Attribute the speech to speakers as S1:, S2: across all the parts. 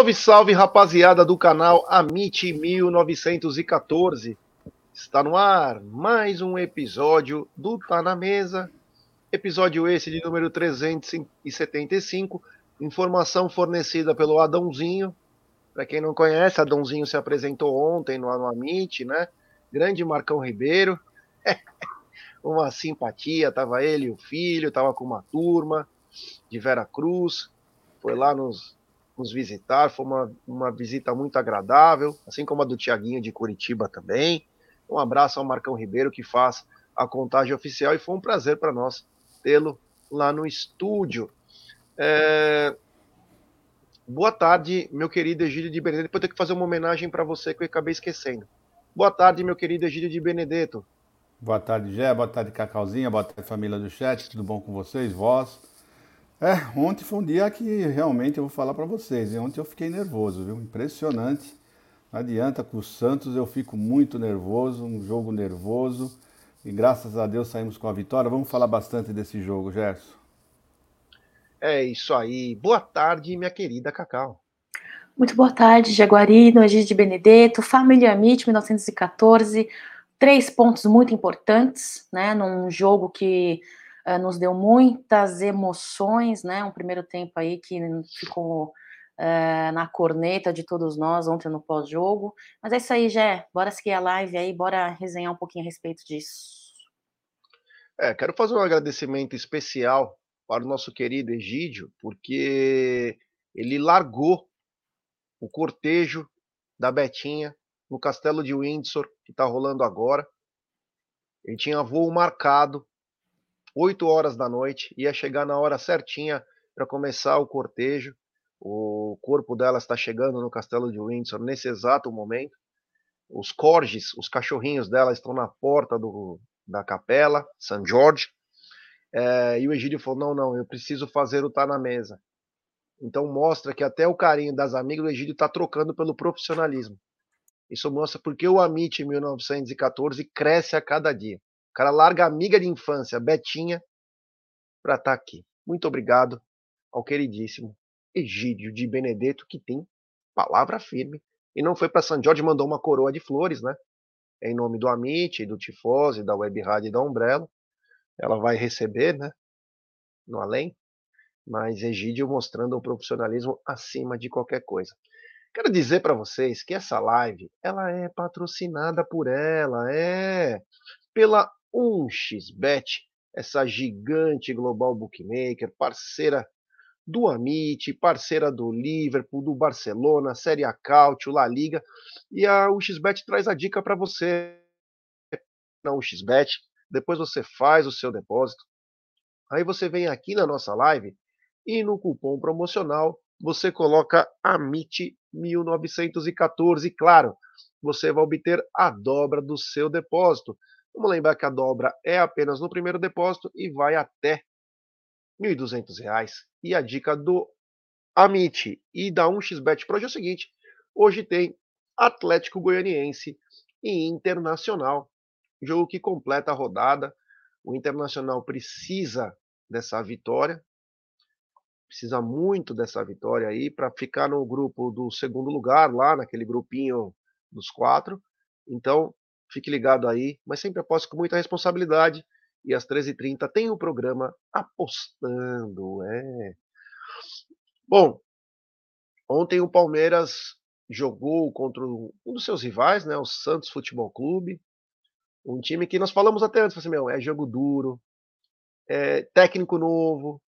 S1: Salve, salve, rapaziada do canal Amit 1914. Está no ar mais um episódio do Tá na Mesa. Episódio esse de número 375. Informação fornecida pelo Adãozinho. Para quem não conhece, Adãozinho se apresentou ontem no, Amit, né? Grande Marcão Ribeiro. uma simpatia, tava ele e o filho, tava com uma turma de Vera Cruz. Foi lá nos nos visitar. Foi uma, uma visita muito agradável, assim como a do Tiaguinho de Curitiba também. Um abraço ao Marcão Ribeiro, que faz a contagem oficial, e foi um prazer para nós tê-lo lá no estúdio. É... Boa tarde, meu querido Egídio de Benedetto. Eu ter que fazer uma homenagem para você que eu acabei esquecendo. Boa tarde, meu querido Egídio de Benedetto.
S2: Boa tarde, Gé. Boa tarde, Cacauzinha. Boa tarde, família do chat. Tudo bom com vocês? Vós? É, ontem foi um dia que realmente eu vou falar para vocês. Ontem eu fiquei nervoso, viu? Impressionante. Não adianta, com o Santos eu fico muito nervoso, um jogo nervoso. E graças a Deus saímos com a vitória. Vamos falar bastante desse jogo, Gerson.
S1: É isso aí. Boa tarde, minha querida Cacau.
S3: Muito boa tarde, Jaguarino, Egídio de Benedetto, Família MIT 1914. Três pontos muito importantes, né? Num jogo que uh, nos deu muitas emoções, né? Um primeiro tempo aí que ficou uh, na corneta de todos nós ontem no pós-jogo. Mas é isso aí, Jé. Bora seguir a live aí, bora resenhar um pouquinho a respeito disso.
S1: É, quero fazer um agradecimento especial para o nosso querido Egídio, porque ele largou o cortejo da Betinha no castelo de Windsor, que está rolando agora. Ele tinha voo marcado 8 horas da noite, ia chegar na hora certinha para começar o cortejo. O corpo dela está chegando no castelo de Windsor nesse exato momento. Os corgis, os cachorrinhos dela estão na porta do, da capela, St. George. É, e o Egídio falou: não, não, eu preciso fazer o tá na mesa. Então mostra que até o carinho das amigas do Egídio está trocando pelo profissionalismo. Isso mostra porque o Amit 1914 cresce a cada dia. O cara larga a amiga de infância, Betinha, para estar tá aqui. Muito obrigado ao queridíssimo Egídio de Benedetto, que tem palavra firme. E não foi para São Jorge, mandou uma coroa de flores, né? Em nome do Amit, do Tifose, da Web Rádio e da Umbrella. Ela vai receber, né? No além. Mas Egídio mostrando o profissionalismo acima de qualquer coisa. Quero dizer para vocês que essa live, ela é patrocinada por ela, é pela 1xBet, essa gigante global bookmaker, parceira do Amit, parceira do Liverpool, do Barcelona, Série A Cautio, La Liga. E a 1xBet traz a dica para você na 1xBet. Depois você faz o seu depósito. Aí você vem aqui na nossa live e no cupom promocional você coloca AMIT1914. Claro, você vai obter a dobra do seu depósito. Vamos lembrar que a dobra é apenas no primeiro depósito e vai até R$ 1.200. E a dica do Amit e da 1xBet Pro é o seguinte: hoje tem Atlético Goianiense e Internacional, jogo que completa a rodada. O Internacional precisa dessa vitória, precisa muito dessa vitória aí para ficar no grupo do segundo lugar, lá naquele grupinho dos quatro. Então, Fique ligado aí, mas sempre aposto com muita responsabilidade. E às 13h30 tem o programa Apostando. É. Bom, ontem o Palmeiras jogou contra um dos seus rivais, né, o Santos Futebol Clube. Um time que nós falamos até antes, assim, meu, é jogo duro, é técnico novo,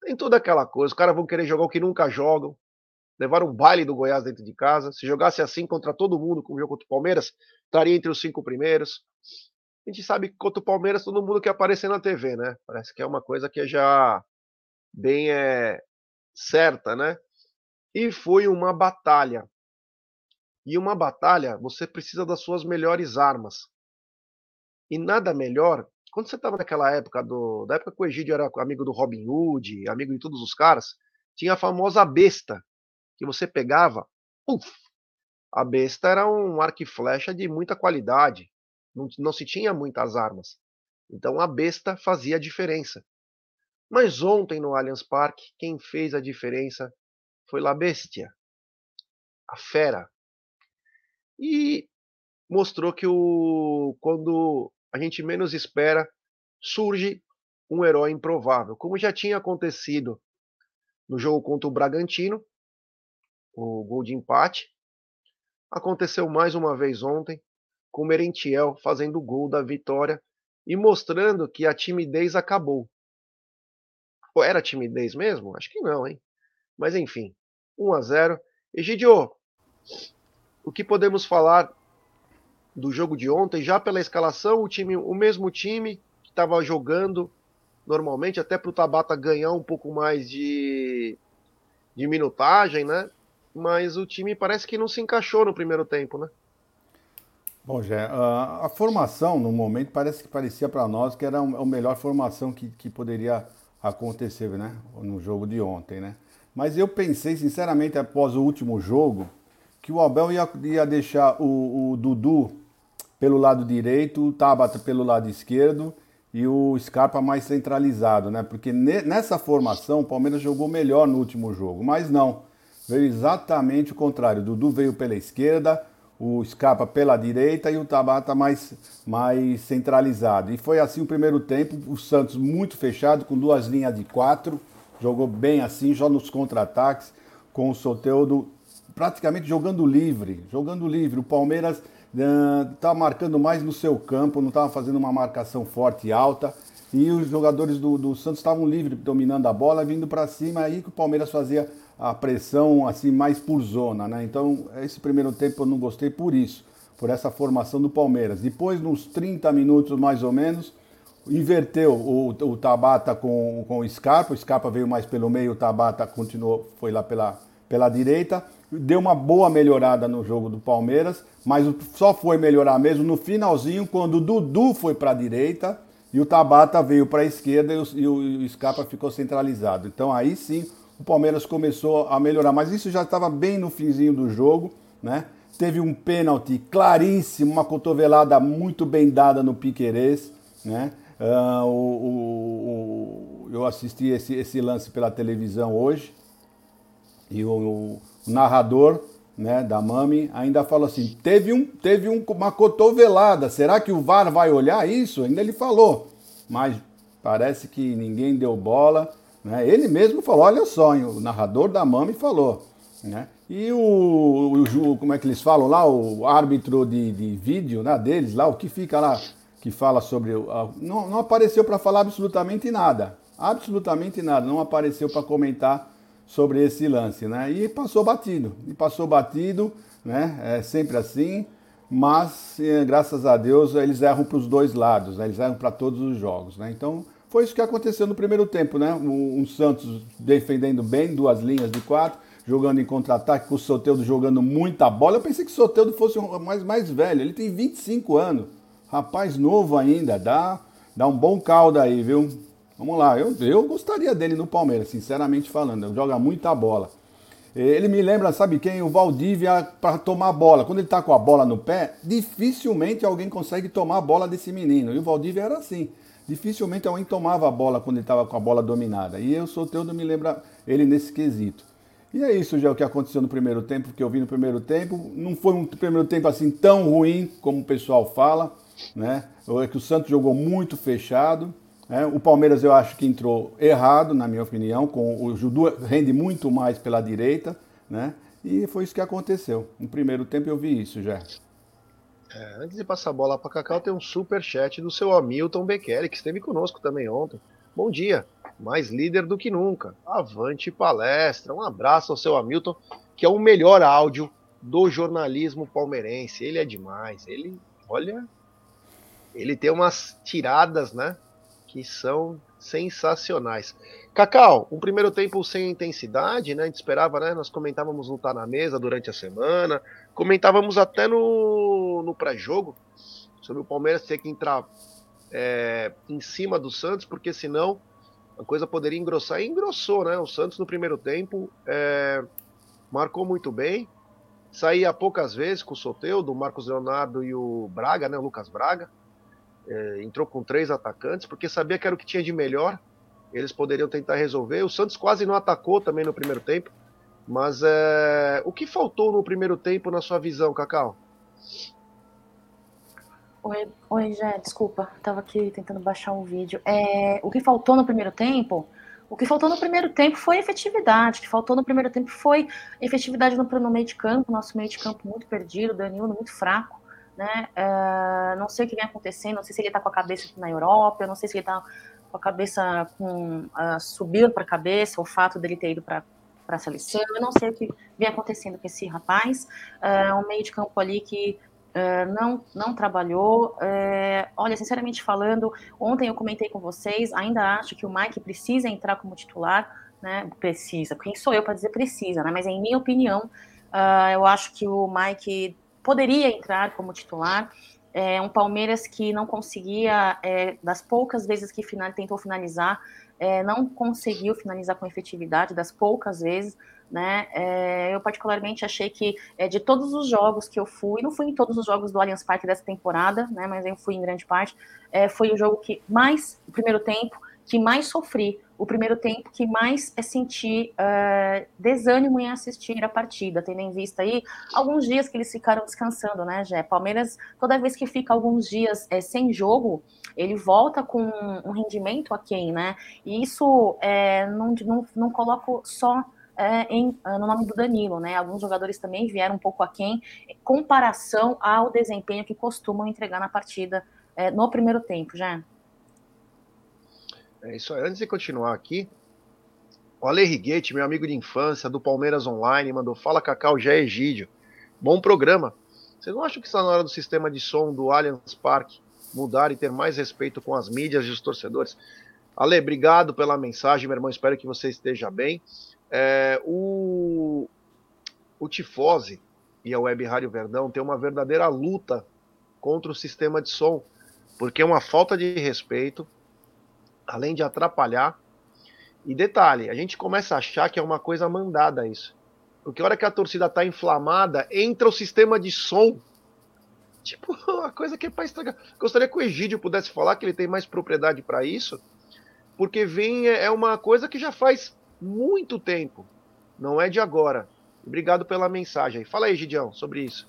S1: tem toda aquela coisa. Os caras vão querer jogar o que nunca jogam levaram um baile do Goiás dentro de casa. Se jogasse assim contra todo mundo, como jogo contra o Palmeiras, estaria entre os cinco primeiros. A gente sabe que contra o Palmeiras todo mundo quer aparecer na TV, né? Parece que é uma coisa que é já bem é, certa, né? E foi uma batalha. E uma batalha, você precisa das suas melhores armas. E nada melhor, quando você estava naquela época, do, da época que o Egídio era amigo do Robin Hood, amigo de todos os caras, tinha a famosa besta, que você pegava, uf, a besta era um arco e flecha de muita qualidade, não, não se tinha muitas armas. Então a besta fazia a diferença. Mas ontem no Allianz Parque, quem fez a diferença foi La Bestia, a fera. E mostrou que o, quando a gente menos espera, surge um herói improvável, como já tinha acontecido no jogo contra o Bragantino, o gol de empate. Aconteceu mais uma vez ontem, com Merentiel fazendo o gol da vitória e mostrando que a timidez acabou. Ou era timidez mesmo? Acho que não, hein? Mas enfim, 1 a 0. Egidio, o que podemos falar do jogo de ontem? Já pela escalação, o time, o mesmo time que estava jogando normalmente, até para o Tabata ganhar um pouco mais de, de minutagem, né? Mas o time parece que não se encaixou no primeiro tempo, né?
S2: Bom, Jé, a, a formação no momento parece que parecia para nós que era a melhor formação que, que poderia acontecer, né? No jogo de ontem, né? Mas eu pensei, sinceramente, após o último jogo, que o Abel ia, ia deixar o, o Dudu pelo lado direito, o Tabata pelo lado esquerdo e o Scarpa mais centralizado, né? Porque nessa formação o Palmeiras jogou melhor no último jogo, mas não. Veio exatamente o contrário. O Dudu veio pela esquerda, o Scarpa pela direita e o Tabata mais, mais centralizado. E foi assim o primeiro tempo, o Santos muito fechado, com duas linhas de quatro, jogou bem assim, já nos contra-ataques, com o Soteudo praticamente jogando livre, jogando livre. O Palmeiras está uh, marcando mais no seu campo, não estava fazendo uma marcação forte e alta. E os jogadores do, do Santos estavam livres, dominando a bola, vindo para cima, aí que o Palmeiras fazia a pressão assim mais por zona, né? Então, esse primeiro tempo eu não gostei por isso, por essa formação do Palmeiras. Depois, nos 30 minutos mais ou menos, inverteu o, o Tabata com, com o Scarpa, o Scarpa veio mais pelo meio, o Tabata continuou, foi lá pela, pela direita, deu uma boa melhorada no jogo do Palmeiras, mas só foi melhorar mesmo no finalzinho, quando o Dudu foi para a direita e o Tabata veio para a esquerda e o, e o Scarpa ficou centralizado. Então aí sim o Palmeiras começou a melhorar, mas isso já estava bem no finzinho do jogo, né? Teve um pênalti claríssimo, uma cotovelada muito bem dada no Piquerez, né? Uh, o, o, o, eu assisti esse, esse, lance pela televisão hoje e o, narrador né, da Mami ainda falou assim: teve, um, teve um, uma cotovelada, será que o VAR vai olhar isso? Ainda ele falou, mas parece que ninguém deu bola. Né? Ele mesmo falou, olha só, hein, o narrador da Mami falou. Né? E o, o, como é que eles falam lá, o árbitro de, de vídeo né, deles lá, o que fica lá, que fala sobre. Não, não apareceu para falar absolutamente nada. Absolutamente nada. Não apareceu para comentar sobre esse lance, né? E passou batido. E passou batido, né? É sempre assim. Mas, eh, graças a Deus, eles erram para os dois lados, né? Eles erram para todos os jogos, né? Então, foi isso que aconteceu no primeiro tempo, né? Um, Santos defendendo bem, duas linhas de quatro, jogando em contra-ataque, com o Soteudo jogando muita bola. Eu pensei que o Soteudo fosse um mais, mais velho, ele tem 25 anos. Rapaz novo ainda, dá, dá um bom caldo aí, viu? Vamos lá, eu, eu gostaria dele no Palmeiras, sinceramente falando, ele joga muita bola. Ele me lembra, sabe quem? O Valdívia para tomar bola. Quando ele tá com a bola no pé, dificilmente alguém consegue tomar a bola desse menino. E o Valdívia era assim dificilmente alguém tomava a bola quando ele estava com a bola dominada. E eu, Soteudo, me lembra ele nesse quesito. E é isso já o que aconteceu no primeiro tempo, que eu vi no primeiro tempo. Não foi um primeiro tempo assim tão ruim como o pessoal fala, né? É que o Santos jogou muito fechado. Né? O Palmeiras eu acho que entrou errado, na minha opinião, com o Judu rende muito mais pela direita, né? E foi isso que aconteceu. No primeiro tempo eu vi isso já.
S1: É, antes de passar a bola para Cacau, tem um super chat do seu Hamilton Bequeri, que esteve conosco também ontem. Bom dia, mais líder do que nunca. Avante palestra. Um abraço ao seu Hamilton, que é o melhor áudio do jornalismo palmeirense. Ele é demais. Ele, olha, ele tem umas tiradas, né, que são sensacionais. Cacau, um primeiro tempo sem intensidade, né? A gente esperava, né? Nós comentávamos lutar na mesa durante a semana, comentávamos até no, no pré-jogo. sobre o Palmeiras ter que entrar é, em cima do Santos, porque senão a coisa poderia engrossar. E engrossou, né? O Santos no primeiro tempo é, marcou muito bem, saía poucas vezes com o Soteudo, o Marcos Leonardo e o Braga, né? O Lucas Braga. É, entrou com três atacantes, porque sabia que era o que tinha de melhor. Eles poderiam tentar resolver. O Santos quase não atacou também no primeiro tempo. Mas é, o que faltou no primeiro tempo, na sua visão, Cacau?
S3: Oi, oi, Jé, desculpa, estava aqui tentando baixar um vídeo. É, o que faltou no primeiro tempo? O que faltou no primeiro tempo foi efetividade. O que faltou no primeiro tempo foi efetividade no, no meio de campo, nosso meio de campo muito perdido, Danilo muito fraco. Né? Uh, não sei o que vem acontecendo, não sei se ele está com a cabeça na Europa, eu não sei se ele está com a cabeça com uh, subindo para a cabeça, o fato dele ter ido para a seleção, eu não sei o que vem acontecendo com esse rapaz. Uh, um meio de campo ali que é, não, não trabalhou. É, olha, sinceramente falando, ontem eu comentei com vocês, ainda acho que o Mike precisa entrar como titular, né? Precisa. Quem sou eu para dizer precisa, né? Mas em minha opinião, uh, eu acho que o Mike poderia entrar como titular. É um Palmeiras que não conseguia, é, das poucas vezes que final, tentou finalizar, é, não conseguiu finalizar com efetividade, das poucas vezes. Né? É, eu particularmente achei que é, de todos os jogos que eu fui, não fui em todos os jogos do Allianz Parque dessa temporada, né? Mas eu fui em grande parte. É, foi o jogo que mais, o primeiro tempo, que mais sofri, o primeiro tempo que mais é senti uh, desânimo em assistir a partida, tendo em vista aí alguns dias que eles ficaram descansando, né, Jé? Palmeiras, toda vez que fica alguns dias é, sem jogo, ele volta com um rendimento aquém, né? E isso é, não, não, não coloco só é, em, no nome do Danilo, né? Alguns jogadores também vieram um pouco aquém, em comparação ao desempenho que costumam entregar na partida é, no primeiro tempo, já.
S1: É isso aí. Antes de continuar aqui, o Ale Riguete, meu amigo de infância, do Palmeiras Online, mandou: Fala Cacau, já é Egídio. Bom programa. Vocês não acham que está na hora do sistema de som do Allianz Parque mudar e ter mais respeito com as mídias e os torcedores? Ale, obrigado pela mensagem, meu irmão. Espero que você esteja bem. É, o, o Tifose e a Web Rádio Verdão tem uma verdadeira luta contra o sistema de som, porque é uma falta de respeito, além de atrapalhar. E detalhe, a gente começa a achar que é uma coisa mandada isso. Porque a hora que a torcida está inflamada, entra o sistema de som. Tipo, uma coisa que é para estragar. Gostaria que o Egídio pudesse falar que ele tem mais propriedade para isso, porque vem é uma coisa que já faz muito tempo. Não é de agora. Obrigado pela mensagem. Fala aí, Gidião, sobre isso.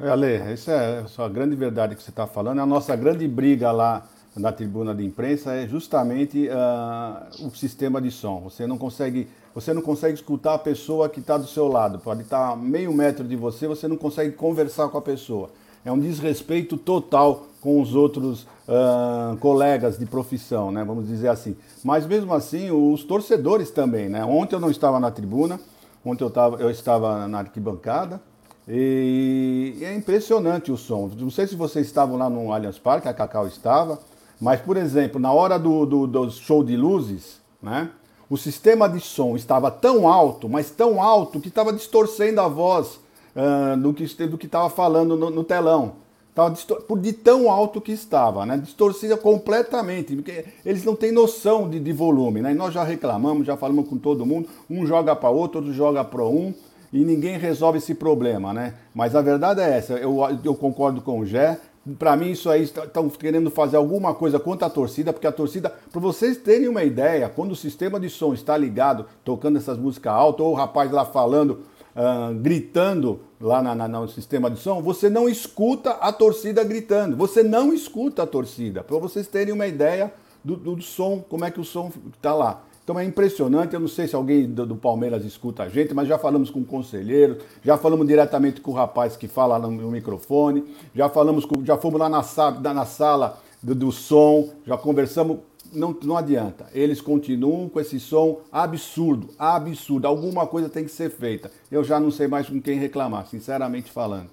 S2: É, Ale, essa é a grande verdade que você está falando. A nossa grande briga lá na tribuna de imprensa é justamente uh, o sistema de som. Você não consegue, você não consegue escutar a pessoa que está do seu lado. Pode estar tá meio metro de você, você não consegue conversar com a pessoa. É um desrespeito total com os outros uh, colegas de profissão, né? Vamos dizer assim. Mas mesmo assim, os torcedores também, né? Ontem eu não estava na tribuna, ontem eu, tava, eu estava na arquibancada e é impressionante o som. Não sei se vocês estavam lá no Allianz Parque, a Cacau estava, mas, por exemplo, na hora do, do, do show de luzes, né? O sistema de som estava tão alto, mas tão alto, que estava distorcendo a voz uh, do que do estava falando no, no telão. Tava por de tão alto que estava, né? Distorcida completamente, porque eles não têm noção de, de volume, né? E nós já reclamamos, já falamos com todo mundo, um joga para outro, outro joga para um, e ninguém resolve esse problema, né? Mas a verdade é essa, eu, eu concordo com o Gé, para mim isso aí estão querendo fazer alguma coisa contra a torcida, porque a torcida, para vocês terem uma ideia, quando o sistema de som está ligado, tocando essas músicas altas, ou o rapaz lá falando uh, gritando lá na, na, no sistema de som, você não escuta a torcida gritando. Você não escuta a torcida. Para vocês terem uma ideia do, do, do, som, como é que o som está lá. Então é impressionante, eu não sei se alguém do, do, Palmeiras escuta a gente, mas já falamos com o conselheiro, já falamos diretamente com o rapaz que fala no, no microfone, já falamos com, já fomos lá na sala, na sala do, do som, já conversamos não, não adianta. Eles continuam com esse som absurdo, absurdo. Alguma coisa tem que ser feita. Eu já não sei mais com quem reclamar, sinceramente falando.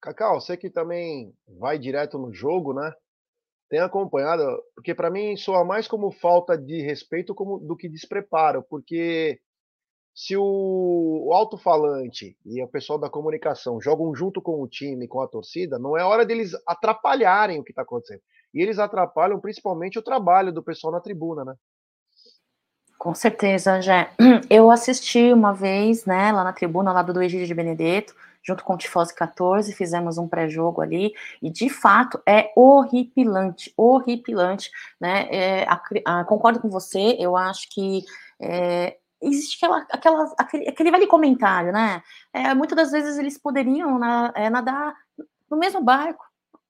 S1: Cacau, você que também vai direto no jogo, né? Tem acompanhado, porque para mim soa mais como falta de respeito como, do que despreparo, porque se o, o alto-falante e o pessoal da comunicação jogam junto com o time, com a torcida, não é hora deles atrapalharem o que está acontecendo. E eles atrapalham principalmente o trabalho do pessoal na tribuna, né?
S3: Com certeza, já. Eu assisti uma vez, né, lá na tribuna, lá do Egídio de Benedetto, junto com o Tifose 14, fizemos um pré-jogo ali, e de fato é horripilante, horripilante, né? É, a, a, concordo com você, eu acho que é, existe aquela, aquela, aquele, aquele velho comentário, né? É, muitas das vezes eles poderiam na, é, nadar no mesmo barco,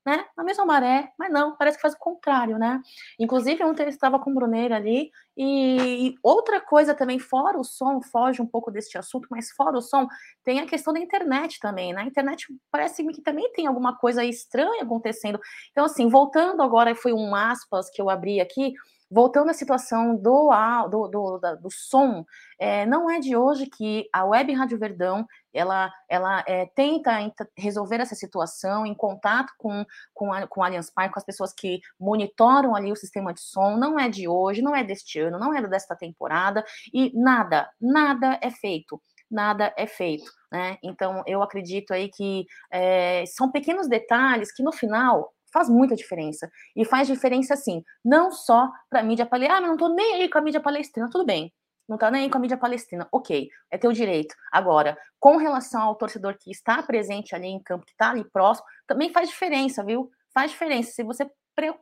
S3: né? Na mesma maré, mas não, parece que faz o contrário, né? Inclusive, ontem eu estava com o Bruneiro ali, e, e, outra coisa também, fora o som, foge um pouco deste assunto, mas fora o som, tem a questão da internet também, né? A internet parece que também tem alguma coisa estranha acontecendo. Então, assim, voltando agora, foi um aspas que eu abri aqui, voltando à situação do, do, do, do som, é, não é de hoje que a Web Rádio Verdão ela, ela é, tenta resolver essa situação em contato com, com, a, com a Allianz Parque, com as pessoas que monitoram ali o sistema de som, não é de hoje, não é deste ano, não é desta temporada, e nada, nada é feito nada é feito, né? Então eu acredito aí que é, são pequenos detalhes que no final faz muita diferença. E faz diferença, sim, não só para a mídia palestina. Ah, mas não estou nem aí com a mídia palestina, tudo bem. Não está nem aí com a mídia palestina. Ok, é teu direito. Agora, com relação ao torcedor que está presente ali em campo, que está ali próximo, também faz diferença, viu? Faz diferença. Se você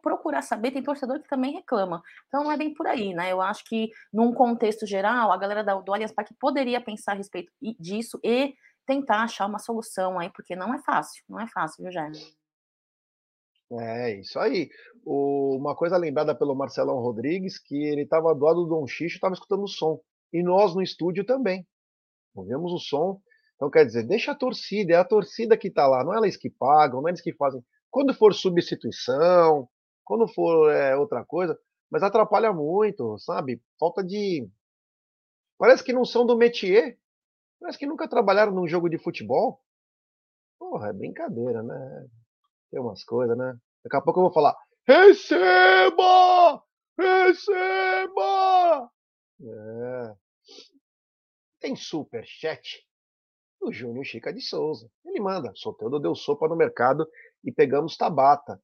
S3: procurar saber, tem torcedor que também reclama. Então não é bem por aí, né? Eu acho que, num contexto geral, a galera do Allianz Parque poderia pensar a respeito disso e tentar achar uma solução aí, porque não é fácil, não é fácil, viu, Jair?
S1: É, isso aí. O, uma coisa lembrada pelo Marcelão Rodrigues, que ele estava do lado do Dom Xixo, estava escutando o som. E nós no estúdio também. Ouvimos o som. Então, quer dizer, deixa a torcida, é a torcida que está lá, não é eles que pagam, não é eles que fazem. Quando for substituição, quando for é, outra coisa, mas atrapalha muito, sabe? Falta de. Parece que não são do métier. Parece que nunca trabalharam num jogo de futebol. Porra, é brincadeira, né? Tem umas coisas, né? Daqui a pouco eu vou falar: Receba! Receba! É. Tem super chat do Júnior Chica de Souza. Ele manda: Soteldo deu sopa no mercado e pegamos Tabata.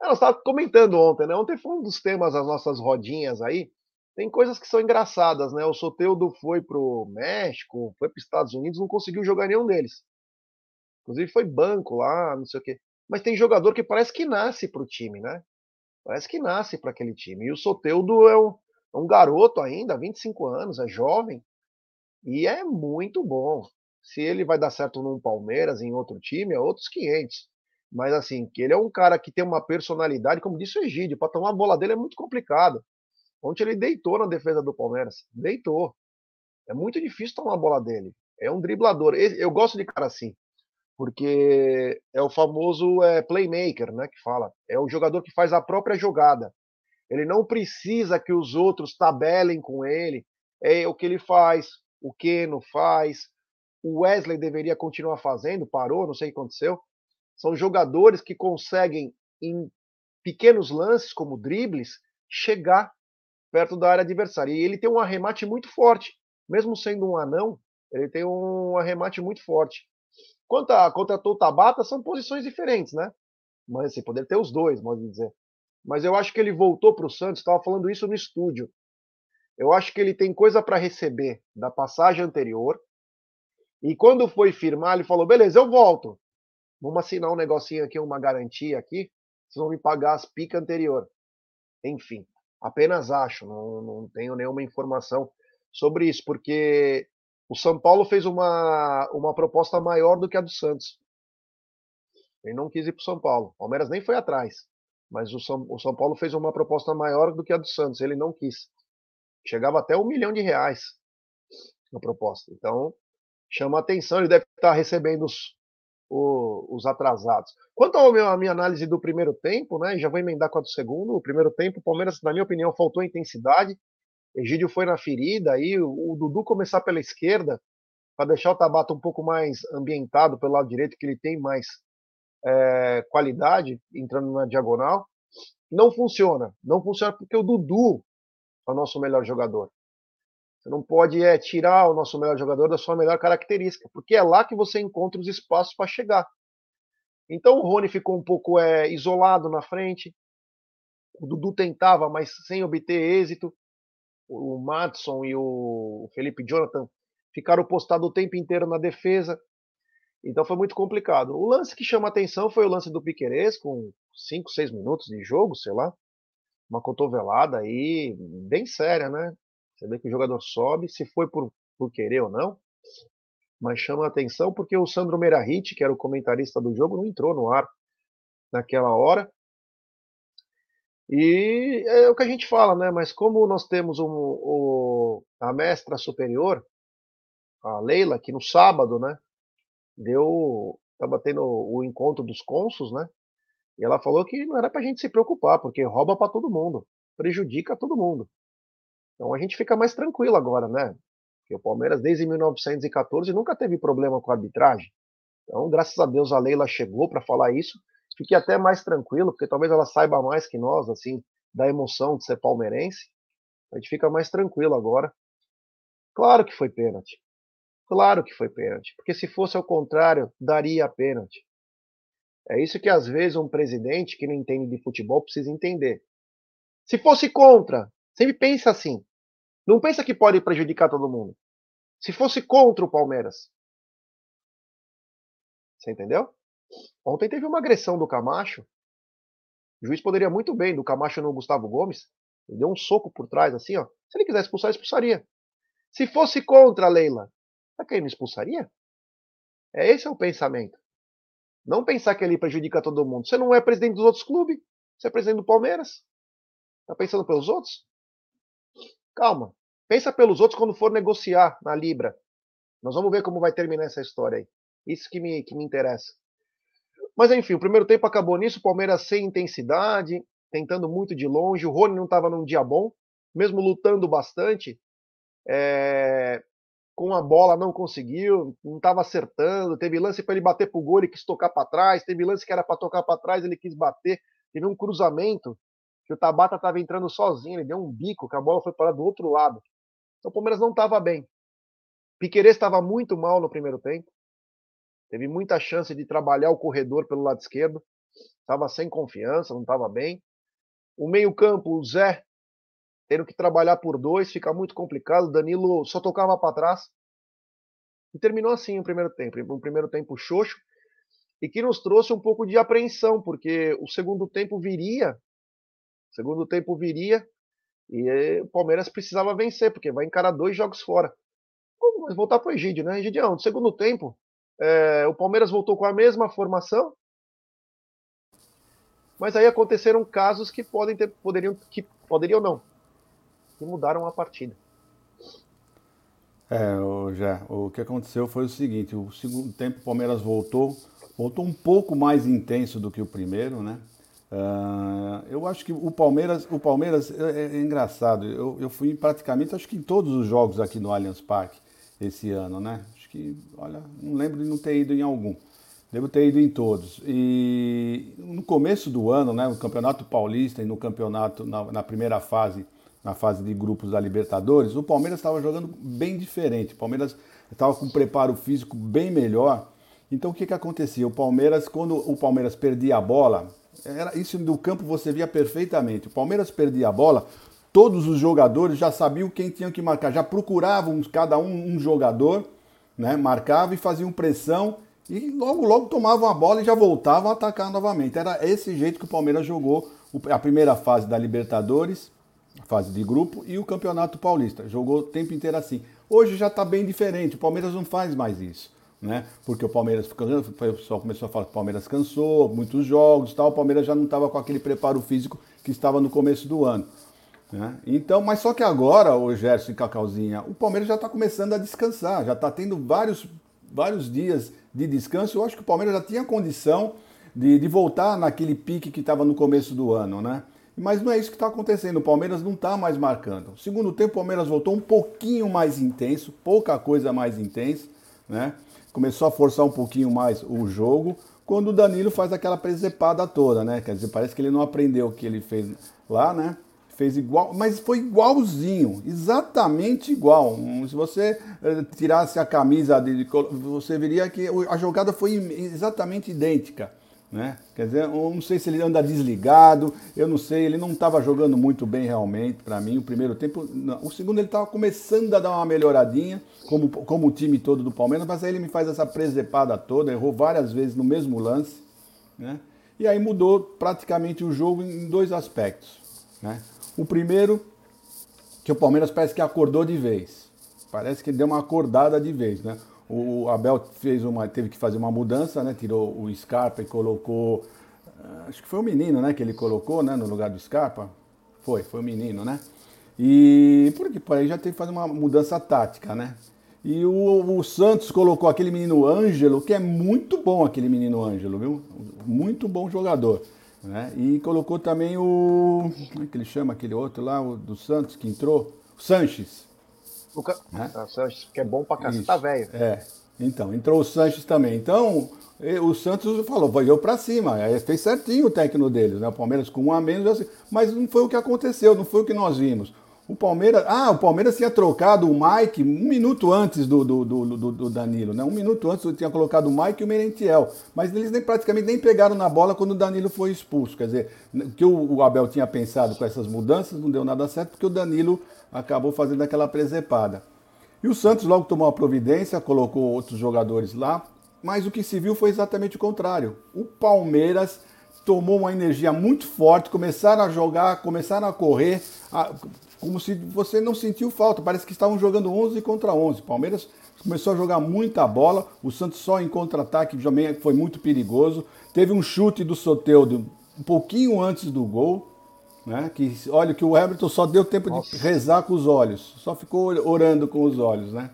S1: Ela estava comentando ontem, né? Ontem foi um dos temas das nossas rodinhas aí. Tem coisas que são engraçadas, né? O Soteudo foi pro México, foi para os Estados Unidos, não conseguiu jogar nenhum deles. Inclusive foi banco lá, não sei o quê mas tem jogador que parece que nasce para o time, né? Parece que nasce para aquele time. E o Soteudo é um, é um garoto ainda, 25 anos, é jovem e é muito bom. Se ele vai dar certo num Palmeiras, em outro time, é outros 500. Mas assim, que ele é um cara que tem uma personalidade, como disse o Egídio, para tomar a bola dele é muito complicado. Ontem ele deitou na defesa do Palmeiras, deitou. É muito difícil tomar a bola dele. É um driblador. Eu gosto de cara assim porque é o famoso é, playmaker, né, que fala. É o jogador que faz a própria jogada. Ele não precisa que os outros tabelem com ele. É o que ele faz, o Keno faz, o Wesley deveria continuar fazendo, parou, não sei o que aconteceu. São jogadores que conseguem, em pequenos lances, como dribles, chegar perto da área adversária. E ele tem um arremate muito forte. Mesmo sendo um anão, ele tem um arremate muito forte. Quanto a contratou o Tabata, são posições diferentes, né? Mas assim, poder ter os dois, pode dizer. Mas eu acho que ele voltou para o Santos, estava falando isso no estúdio. Eu acho que ele tem coisa para receber da passagem anterior. E quando foi firmar, ele falou: beleza, eu volto. Vamos assinar um negocinho aqui, uma garantia aqui. Vocês vão me pagar as picas anterior. Enfim, apenas acho, não, não tenho nenhuma informação sobre isso, porque o São Paulo fez uma, uma proposta maior do que a do Santos. Ele não quis ir para o São Paulo. O Palmeiras nem foi atrás. Mas o São, o São Paulo fez uma proposta maior do que a do Santos. Ele não quis. Chegava até um milhão de reais na proposta. Então, chama atenção. Ele deve estar recebendo os, os atrasados. Quanto à minha análise do primeiro tempo, né, já vou emendar com a do segundo. O primeiro tempo, o Palmeiras, na minha opinião, faltou intensidade. Egídio foi na ferida, aí o, Dudu começar pela esquerda, para deixar o Tabata um pouco mais ambientado pelo lado direito, que ele tem mais é, qualidade entrando na diagonal. Não funciona. Não funciona porque o Dudu é o nosso melhor jogador. Você não pode é, tirar o nosso melhor jogador da sua melhor característica, porque é lá que você encontra os espaços para chegar. Então o Rony ficou um pouco é, isolado na frente. O Dudu tentava, mas sem obter êxito. O Madison e o Felipe Jonathan ficaram postados o tempo inteiro na defesa. Então foi muito complicado. O lance que chama atenção foi o lance do Piquerez, com 5, 6 minutos de jogo, sei lá. Uma cotovelada aí bem séria, né? Você vê que o jogador sobe, se foi por, por querer ou não. Mas chama atenção porque o Sandro Merahit, que era o comentarista do jogo, não entrou no ar naquela hora. E é o que a gente fala, né? Mas como nós temos um, a mestra superior, a Leila, que no sábado, né? Deu. Estava tendo o encontro dos cônsuls, né? E ela falou que não era para a gente se preocupar, porque rouba para todo mundo, prejudica todo mundo. Então a gente fica mais tranquilo agora, né? Porque o Palmeiras, desde 1914, nunca teve problema com a arbitragem. Então, graças a Deus, a Leila chegou para falar isso. Fiquei até mais tranquilo, porque talvez ela saiba mais que nós, assim, da emoção de ser palmeirense. A gente fica mais tranquilo agora. Claro que foi pênalti. Claro que foi pênalti. Porque se fosse ao contrário, daria pênalti. É isso que às vezes um presidente que não entende de futebol precisa entender. Se fosse contra, sempre pensa assim. Não pensa que pode prejudicar todo mundo. Se fosse contra o Palmeiras. Você entendeu? Ontem teve uma agressão do Camacho. O juiz poderia muito bem, do Camacho no Gustavo Gomes. Ele deu um soco por trás, assim, ó. Se ele quiser expulsar, expulsaria. Se fosse contra a Leila, tá quem não expulsaria? É esse é o pensamento. Não pensar que ele prejudica todo mundo. Você não é presidente dos outros clubes. Você é presidente do Palmeiras. Tá pensando pelos outros? Calma. Pensa pelos outros quando for negociar na Libra. Nós vamos ver como vai terminar essa história aí. Isso que me, que me interessa. Mas enfim, o primeiro tempo acabou nisso. O Palmeiras sem intensidade, tentando muito de longe. O Rony não estava num dia bom, mesmo lutando bastante. É, com a bola não conseguiu, não estava acertando. Teve lance para ele bater pro gol, ele quis tocar para trás. Teve lance que era para tocar para trás, ele quis bater. Teve um cruzamento que o Tabata estava entrando sozinho, ele deu um bico, que a bola foi parar do outro lado. Então o Palmeiras não estava bem. Piquerez estava muito mal no primeiro tempo. Teve muita chance de trabalhar o corredor pelo lado esquerdo. Estava sem confiança, não estava bem. O meio-campo, o Zé tendo que trabalhar por dois, fica muito complicado. Danilo só tocava para trás. E terminou assim o primeiro tempo. Um primeiro tempo xoxo. E que nos trouxe um pouco de apreensão, porque o segundo tempo viria. O segundo tempo viria. E o Palmeiras precisava vencer, porque vai encarar dois jogos fora. Vamos voltar para o Egídio, né? Egidião, no segundo tempo, é, o Palmeiras voltou com a mesma formação, mas aí aconteceram casos que podem ter, poderiam, que poderiam não, que mudaram a partida.
S2: É, o, já, o que aconteceu foi o seguinte: o segundo tempo o Palmeiras voltou, voltou um pouco mais intenso do que o primeiro, né? Uh, eu acho que o Palmeiras, o Palmeiras é, é, é engraçado. Eu, eu fui praticamente, acho que em todos os jogos aqui no Allianz Parque esse ano, né? Que, olha, não lembro de não ter ido em algum. Devo ter ido em todos. E no começo do ano, né, no Campeonato Paulista e no campeonato na, na primeira fase na fase de grupos da Libertadores, o Palmeiras estava jogando bem diferente. O Palmeiras estava com um preparo físico bem melhor. Então o que, que acontecia? O Palmeiras, quando o Palmeiras perdia a bola, era isso do campo você via perfeitamente. O Palmeiras perdia a bola, todos os jogadores já sabiam quem tinham que marcar, já procuravam cada um um jogador, né? Marcava e faziam pressão e logo logo tomavam a bola e já voltavam a atacar novamente. Era esse jeito que o Palmeiras jogou a primeira fase da Libertadores fase de grupo, e o Campeonato Paulista. Jogou o tempo inteiro assim. Hoje já está bem diferente, o Palmeiras não faz mais isso. Né? Porque o Palmeiras o pessoal começou a falar que o Palmeiras cansou, muitos jogos tal, o Palmeiras já não estava com aquele preparo físico que estava no começo do ano. Né? Então, mas só que agora, o Gerson e Cacauzinha, o Palmeiras já está começando a descansar, já está tendo vários, vários dias de descanso. Eu acho que o Palmeiras já tinha condição de, de voltar naquele pique que estava no começo do ano, né? Mas não é isso que está acontecendo. O Palmeiras não está mais marcando. Segundo tempo, o Palmeiras voltou um pouquinho mais intenso, pouca coisa mais intensa, né? Começou a forçar um pouquinho mais o jogo. Quando o Danilo faz aquela presepada toda, né? Quer dizer, parece que ele não aprendeu o que ele fez lá, né? Fez igual, mas foi igualzinho, exatamente igual. Se você eh, tirasse a camisa dele, você veria que a jogada foi exatamente idêntica. Né? Quer dizer, eu não sei se ele anda desligado, eu não sei, ele não estava jogando muito bem realmente para mim. O primeiro tempo, não. o segundo ele estava começando a dar uma melhoradinha, como, como o time todo do Palmeiras, mas aí ele me faz essa presepada toda, errou várias vezes no mesmo lance, né? E aí mudou praticamente o jogo em dois aspectos, né? O primeiro, que o Palmeiras parece que acordou de vez, parece que deu uma acordada de vez, né? O Abel fez uma, teve que fazer uma mudança, né? Tirou o Scarpa e colocou. Ah, acho que foi o menino, né? Que ele colocou, né? No lugar do Scarpa. Foi, foi o menino, né? E porque por aí já teve que fazer uma mudança tática, né? E o, o, Santos colocou aquele menino Ângelo, que é muito bom aquele menino Ângelo, viu? Muito bom jogador. Né? E colocou também o. Como é que ele chama aquele outro lá, o do Santos, que entrou? O Sanches.
S1: O ca... né? ah, Sanches, que é bom pra cacete, tá velho.
S2: É. Então, entrou o Sanches também. Então, o Santos falou, vai eu para cima. Aí fez certinho o técnico deles, né? O Palmeiras com um a menos, assim. mas não foi o que aconteceu, não foi o que nós vimos. O Palmeiras. Ah, o Palmeiras tinha trocado o Mike um minuto antes do, do, do, do, Danilo, né? Um minuto antes tinha colocado o Mike e o Merentiel. Mas eles nem, praticamente nem pegaram na bola quando o Danilo foi expulso. Quer dizer, o que o Abel tinha pensado com essas mudanças não deu nada certo, porque o Danilo acabou fazendo aquela presepada. E o Santos logo tomou a providência, colocou outros jogadores lá, mas o que se viu foi exatamente o contrário. O Palmeiras tomou uma energia muito forte, começaram a jogar, começaram a correr, a, como se você não sentiu falta, parece que estavam jogando 11 contra 11. O Palmeiras começou a jogar muita bola, o Santos só em contra-ataque também foi muito perigoso. Teve um chute do Soteudo um pouquinho antes do gol, né? Que olha que o Everton só deu tempo Nossa. de rezar com os olhos, só ficou orando com os olhos, né?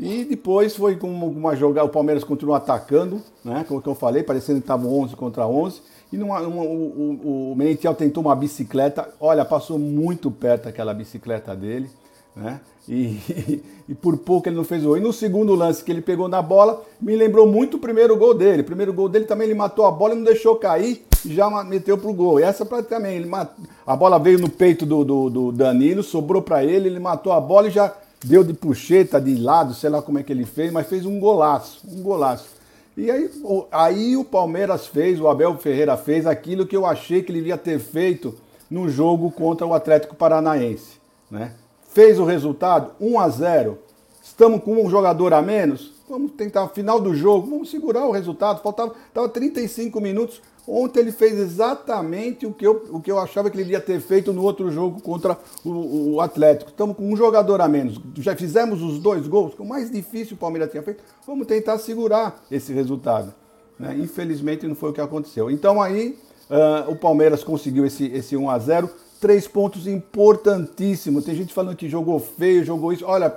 S2: E depois foi com uma jogada, o Palmeiras continuou atacando, né? Como eu falei, parecendo que estava 11 contra 11. E numa, numa, o, o, o Merentiel tentou uma bicicleta, olha, passou muito perto aquela bicicleta dele, né? E, e, por pouco ele não fez o gol. E no segundo lance que ele pegou na bola, me lembrou muito o primeiro gol dele. O primeiro gol dele também ele matou a bola e não deixou cair e já meteu pro gol. E essa também, ele matou, a bola veio no peito do, do, do Danilo, sobrou para ele, ele matou a bola e já deu de puxeta, de lado, sei lá como é que ele fez, mas fez um golaço, um golaço. E aí, aí o Palmeiras fez, o Abel Ferreira fez aquilo que eu achei que ele ia ter feito no jogo contra o Atlético Paranaense, né? Fez o resultado 1 a 0. Estamos com um jogador a menos. Vamos tentar final do jogo, vamos segurar o resultado. Faltava tava 35 minutos. Ontem ele fez exatamente o que, eu, o que eu achava que ele ia ter feito no outro jogo contra o, o Atlético. Estamos com um jogador a menos. Já fizemos os dois gols, que o mais difícil o Palmeiras tinha feito. Vamos tentar segurar esse resultado. Né? Infelizmente não foi o que aconteceu. Então aí uh, o Palmeiras conseguiu esse, esse 1 a 0 três pontos importantíssimos. Tem gente falando que jogou feio, jogou isso. Olha,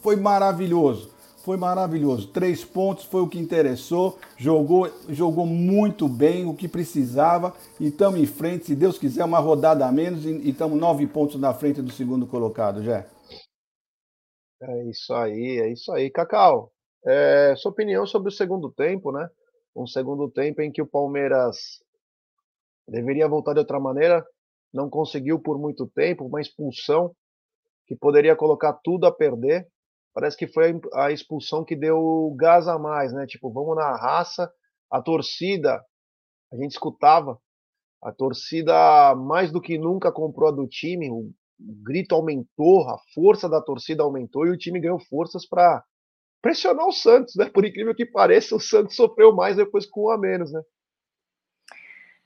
S2: foi maravilhoso. Foi maravilhoso. Três pontos foi o que interessou. Jogou, jogou muito bem o que precisava. E estamos em frente, se Deus quiser, uma rodada a menos. E estamos nove pontos na frente do segundo colocado, já.
S1: É isso aí, é isso aí. Cacau, é, sua opinião sobre o segundo tempo, né? Um segundo tempo em que o Palmeiras deveria voltar de outra maneira, não conseguiu por muito tempo, uma expulsão que poderia colocar tudo a perder. Parece que foi a expulsão que deu gás a mais, né? Tipo, vamos na raça. A torcida, a gente escutava, a torcida mais do que nunca comprou a do time, o grito aumentou, a força da torcida aumentou e o time ganhou forças para pressionar o Santos, né? Por incrível que pareça, o Santos sofreu mais depois com um a menos, né?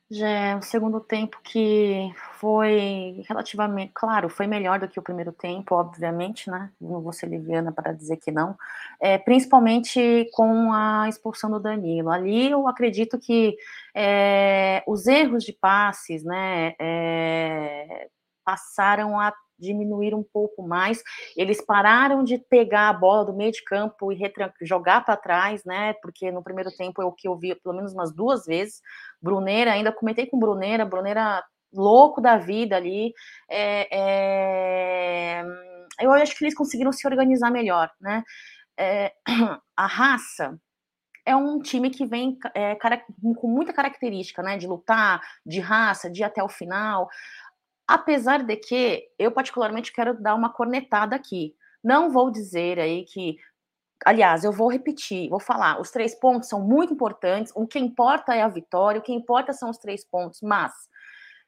S3: Já é o segundo tempo que foi relativamente, claro, foi melhor do que o primeiro tempo, obviamente, né? Não vou ser liviana para dizer que não. É, principalmente com a expulsão do Danilo. Ali eu acredito que é, os erros de passes, né? É, passaram a diminuir um pouco mais. Eles pararam de pegar a bola do meio de campo e jogar para trás, né? Porque no primeiro tempo é o que eu vi pelo menos umas duas vezes. Bruneira, ainda comentei com Bruneira, Bruneira louco da vida ali. É, é... Eu acho que eles conseguiram se organizar melhor, né? É... a raça é um time que vem é, com muita característica, né? De lutar, de raça, de ir até o final Apesar de que eu particularmente quero dar uma cornetada aqui. Não vou dizer aí que aliás, eu vou repetir, vou falar, os três pontos são muito importantes, o que importa é a vitória, o que importa são os três pontos, mas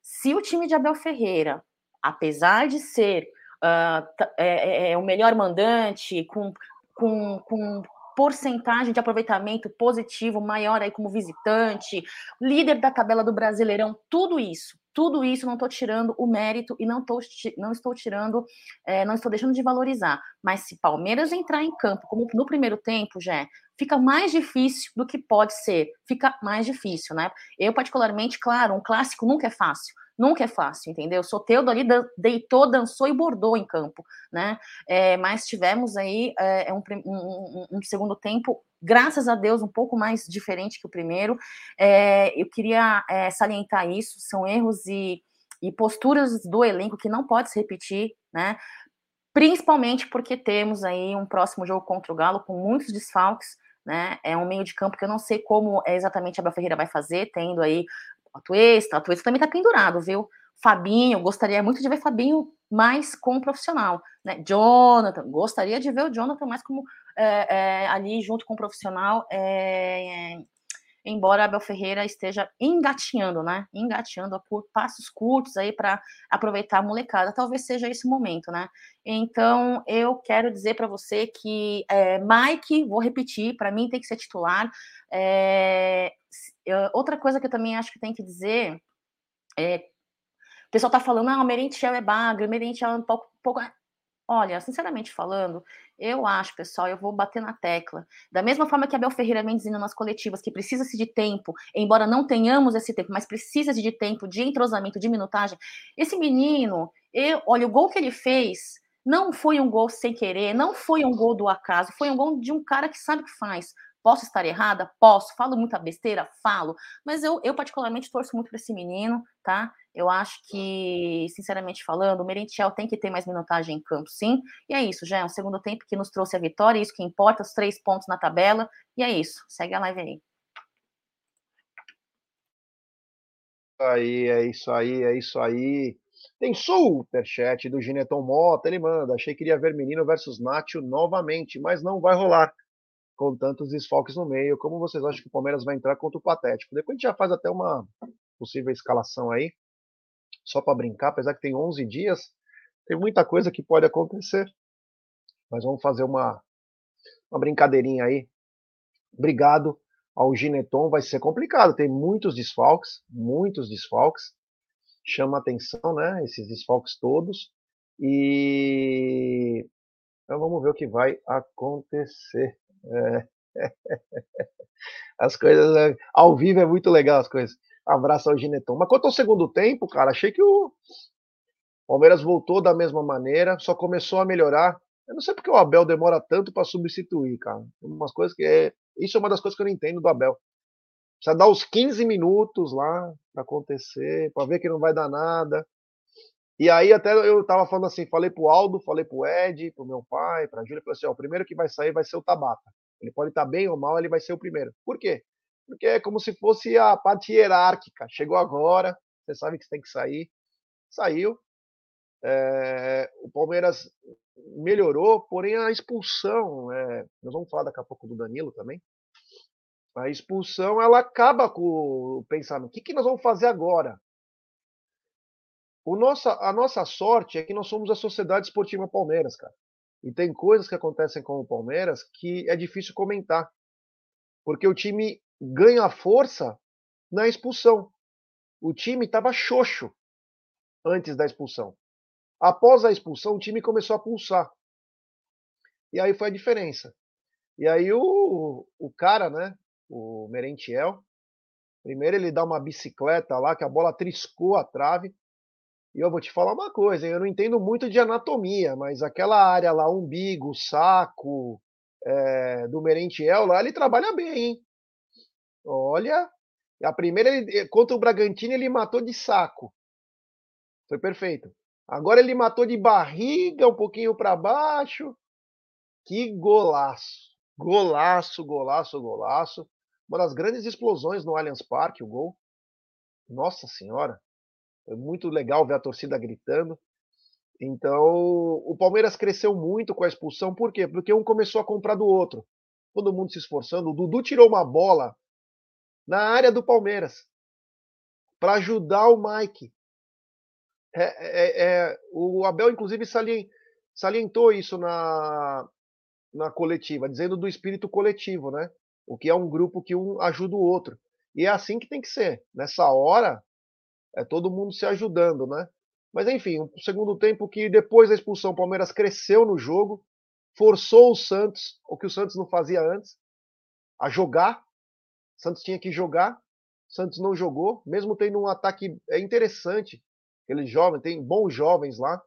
S3: se o time de Abel Ferreira, apesar de ser uh, é, é, o melhor mandante, com, com, com porcentagem de aproveitamento positivo maior aí como visitante, líder da tabela do Brasileirão, tudo isso, tudo isso não estou tirando o mérito e não, tô, não estou tirando, é, não estou deixando de valorizar. Mas se Palmeiras entrar em campo, como no primeiro tempo, já fica mais difícil do que pode ser. Fica mais difícil, né? Eu, particularmente, claro, um clássico nunca é fácil. Nunca é fácil, entendeu? Soteudo ali deitou, dançou e bordou em campo, né? É, mas tivemos aí é, um, um, um, segundo tempo, graças a Deus, um pouco mais diferente que o primeiro. É, eu queria é, salientar isso, são erros e, e posturas do elenco que não pode se repetir, né? Principalmente porque temos aí um próximo jogo contra o Galo com muitos desfalques, né? É um meio de campo que eu não sei como exatamente a Abel Ferreira vai fazer, tendo aí Atuesta, Atuesta também tá pendurado, viu? Fabinho, gostaria muito de ver Fabinho mais como profissional, né? Jonathan, gostaria de ver o Jonathan mais como é, é, ali junto com o profissional, é, embora Abel Ferreira esteja engatinhando, né? Engatinhando por passos curtos aí para aproveitar a molecada. Talvez seja esse o momento, né? Então eu quero dizer para você que é, Mike, vou repetir, para mim tem que ser titular. É, outra coisa que eu também acho que tem que dizer é o pessoal tá falando, ah, o Merentiel é bagre, o Merentiel é um pouco, pouco Olha, sinceramente falando, eu acho, pessoal, eu vou bater na tecla. Da mesma forma que a Bel Ferreira vem dizendo nas coletivas que precisa-se de tempo, embora não tenhamos esse tempo, mas precisa-se de tempo, de entrosamento, de minutagem. Esse menino, eu, olha, o gol que ele fez não foi um gol sem querer, não foi um gol do acaso, foi um gol de um cara que sabe o que faz. Posso estar errada? Posso. Falo muita besteira? Falo. Mas eu, eu particularmente, torço muito para esse menino, tá? Eu acho que, sinceramente falando, o Merentiel tem que ter mais minutagem em campo, sim. E é isso, já é um segundo tempo que nos trouxe a vitória, isso que importa, os três pontos na tabela. E é isso. Segue a live aí.
S1: Aí, é isso aí, é isso aí. Tem superchat do Gineton Mota, ele manda. Achei que iria ver Menino versus Nacho novamente, mas não vai rolar com tantos desfalques no meio. Como vocês acham que o Palmeiras vai entrar contra o Patético? Depois a gente já faz até uma possível escalação aí, só para brincar, apesar que tem 11 dias, tem muita coisa que pode acontecer. Mas vamos fazer uma, uma brincadeirinha aí. Obrigado ao Gineton, vai ser complicado, tem muitos desfalques, muitos desfalques. Chama atenção, né, esses desfalques todos. E então vamos ver o que vai acontecer. As coisas é, ao vivo é muito legal as coisas. Abraço ao Gineton. Mas quanto ao segundo tempo, cara, achei que o Palmeiras voltou da mesma maneira, só começou a melhorar. Eu não sei porque o Abel demora tanto para substituir, cara. Umas coisas que é, isso é uma das coisas que eu não entendo do Abel. Precisa dar os 15 minutos lá para acontecer, para ver que não vai dar nada. E aí até eu tava falando assim, falei pro Aldo, falei pro Ed, pro meu pai, pra Júlia, falei assim, ó, o primeiro que vai sair vai ser o Tabata. Ele pode estar tá bem ou mal, ele vai ser o primeiro. Por quê? Porque é como se fosse a parte hierárquica. Chegou agora, você sabe que você tem que sair. Saiu. É, o Palmeiras melhorou, porém a expulsão, é, nós vamos falar daqui a pouco do Danilo também. A expulsão ela acaba com o pensamento: o que, que nós vamos fazer agora? O nossa, a nossa sorte é que nós somos a Sociedade Esportiva Palmeiras, cara. E tem coisas que acontecem com o Palmeiras que é difícil comentar. Porque o time ganha força na expulsão. O time estava xoxo antes da expulsão. Após a expulsão, o time começou a pulsar. E aí foi a diferença. E aí o, o cara, né, o Merentiel, primeiro ele dá uma bicicleta lá, que a bola triscou a trave, e eu vou te falar uma coisa, eu não entendo muito de anatomia, mas aquela área lá, umbigo, saco, é, do Merentiel lá, ele trabalha bem, hein? Olha, a primeira, ele, eh, contra o Bragantino, ele matou de saco. Foi perfeito. Agora ele matou de barriga, um pouquinho para baixo. Que golaço! Golaço, golaço, golaço. Uma das grandes explosões no Allianz Parque, o gol. Nossa Senhora. Foi muito legal ver a torcida gritando. Então, o Palmeiras cresceu muito com a expulsão, por quê? Porque um começou a comprar do outro. Todo mundo se esforçando. O Dudu tirou uma bola na área do Palmeiras para ajudar o Mike. É, é, é, o Abel, inclusive, salientou isso na, na coletiva, dizendo do espírito coletivo, né? O que é um grupo que um ajuda o outro. E é assim que tem que ser. Nessa hora, é todo mundo se ajudando, né? Mas enfim, o segundo tempo que depois da expulsão o Palmeiras cresceu no jogo, forçou o Santos, o que o Santos não fazia antes, a jogar. O Santos tinha que jogar, o Santos não jogou, mesmo tendo um ataque é interessante. Ele jovem, tem bons jovens lá,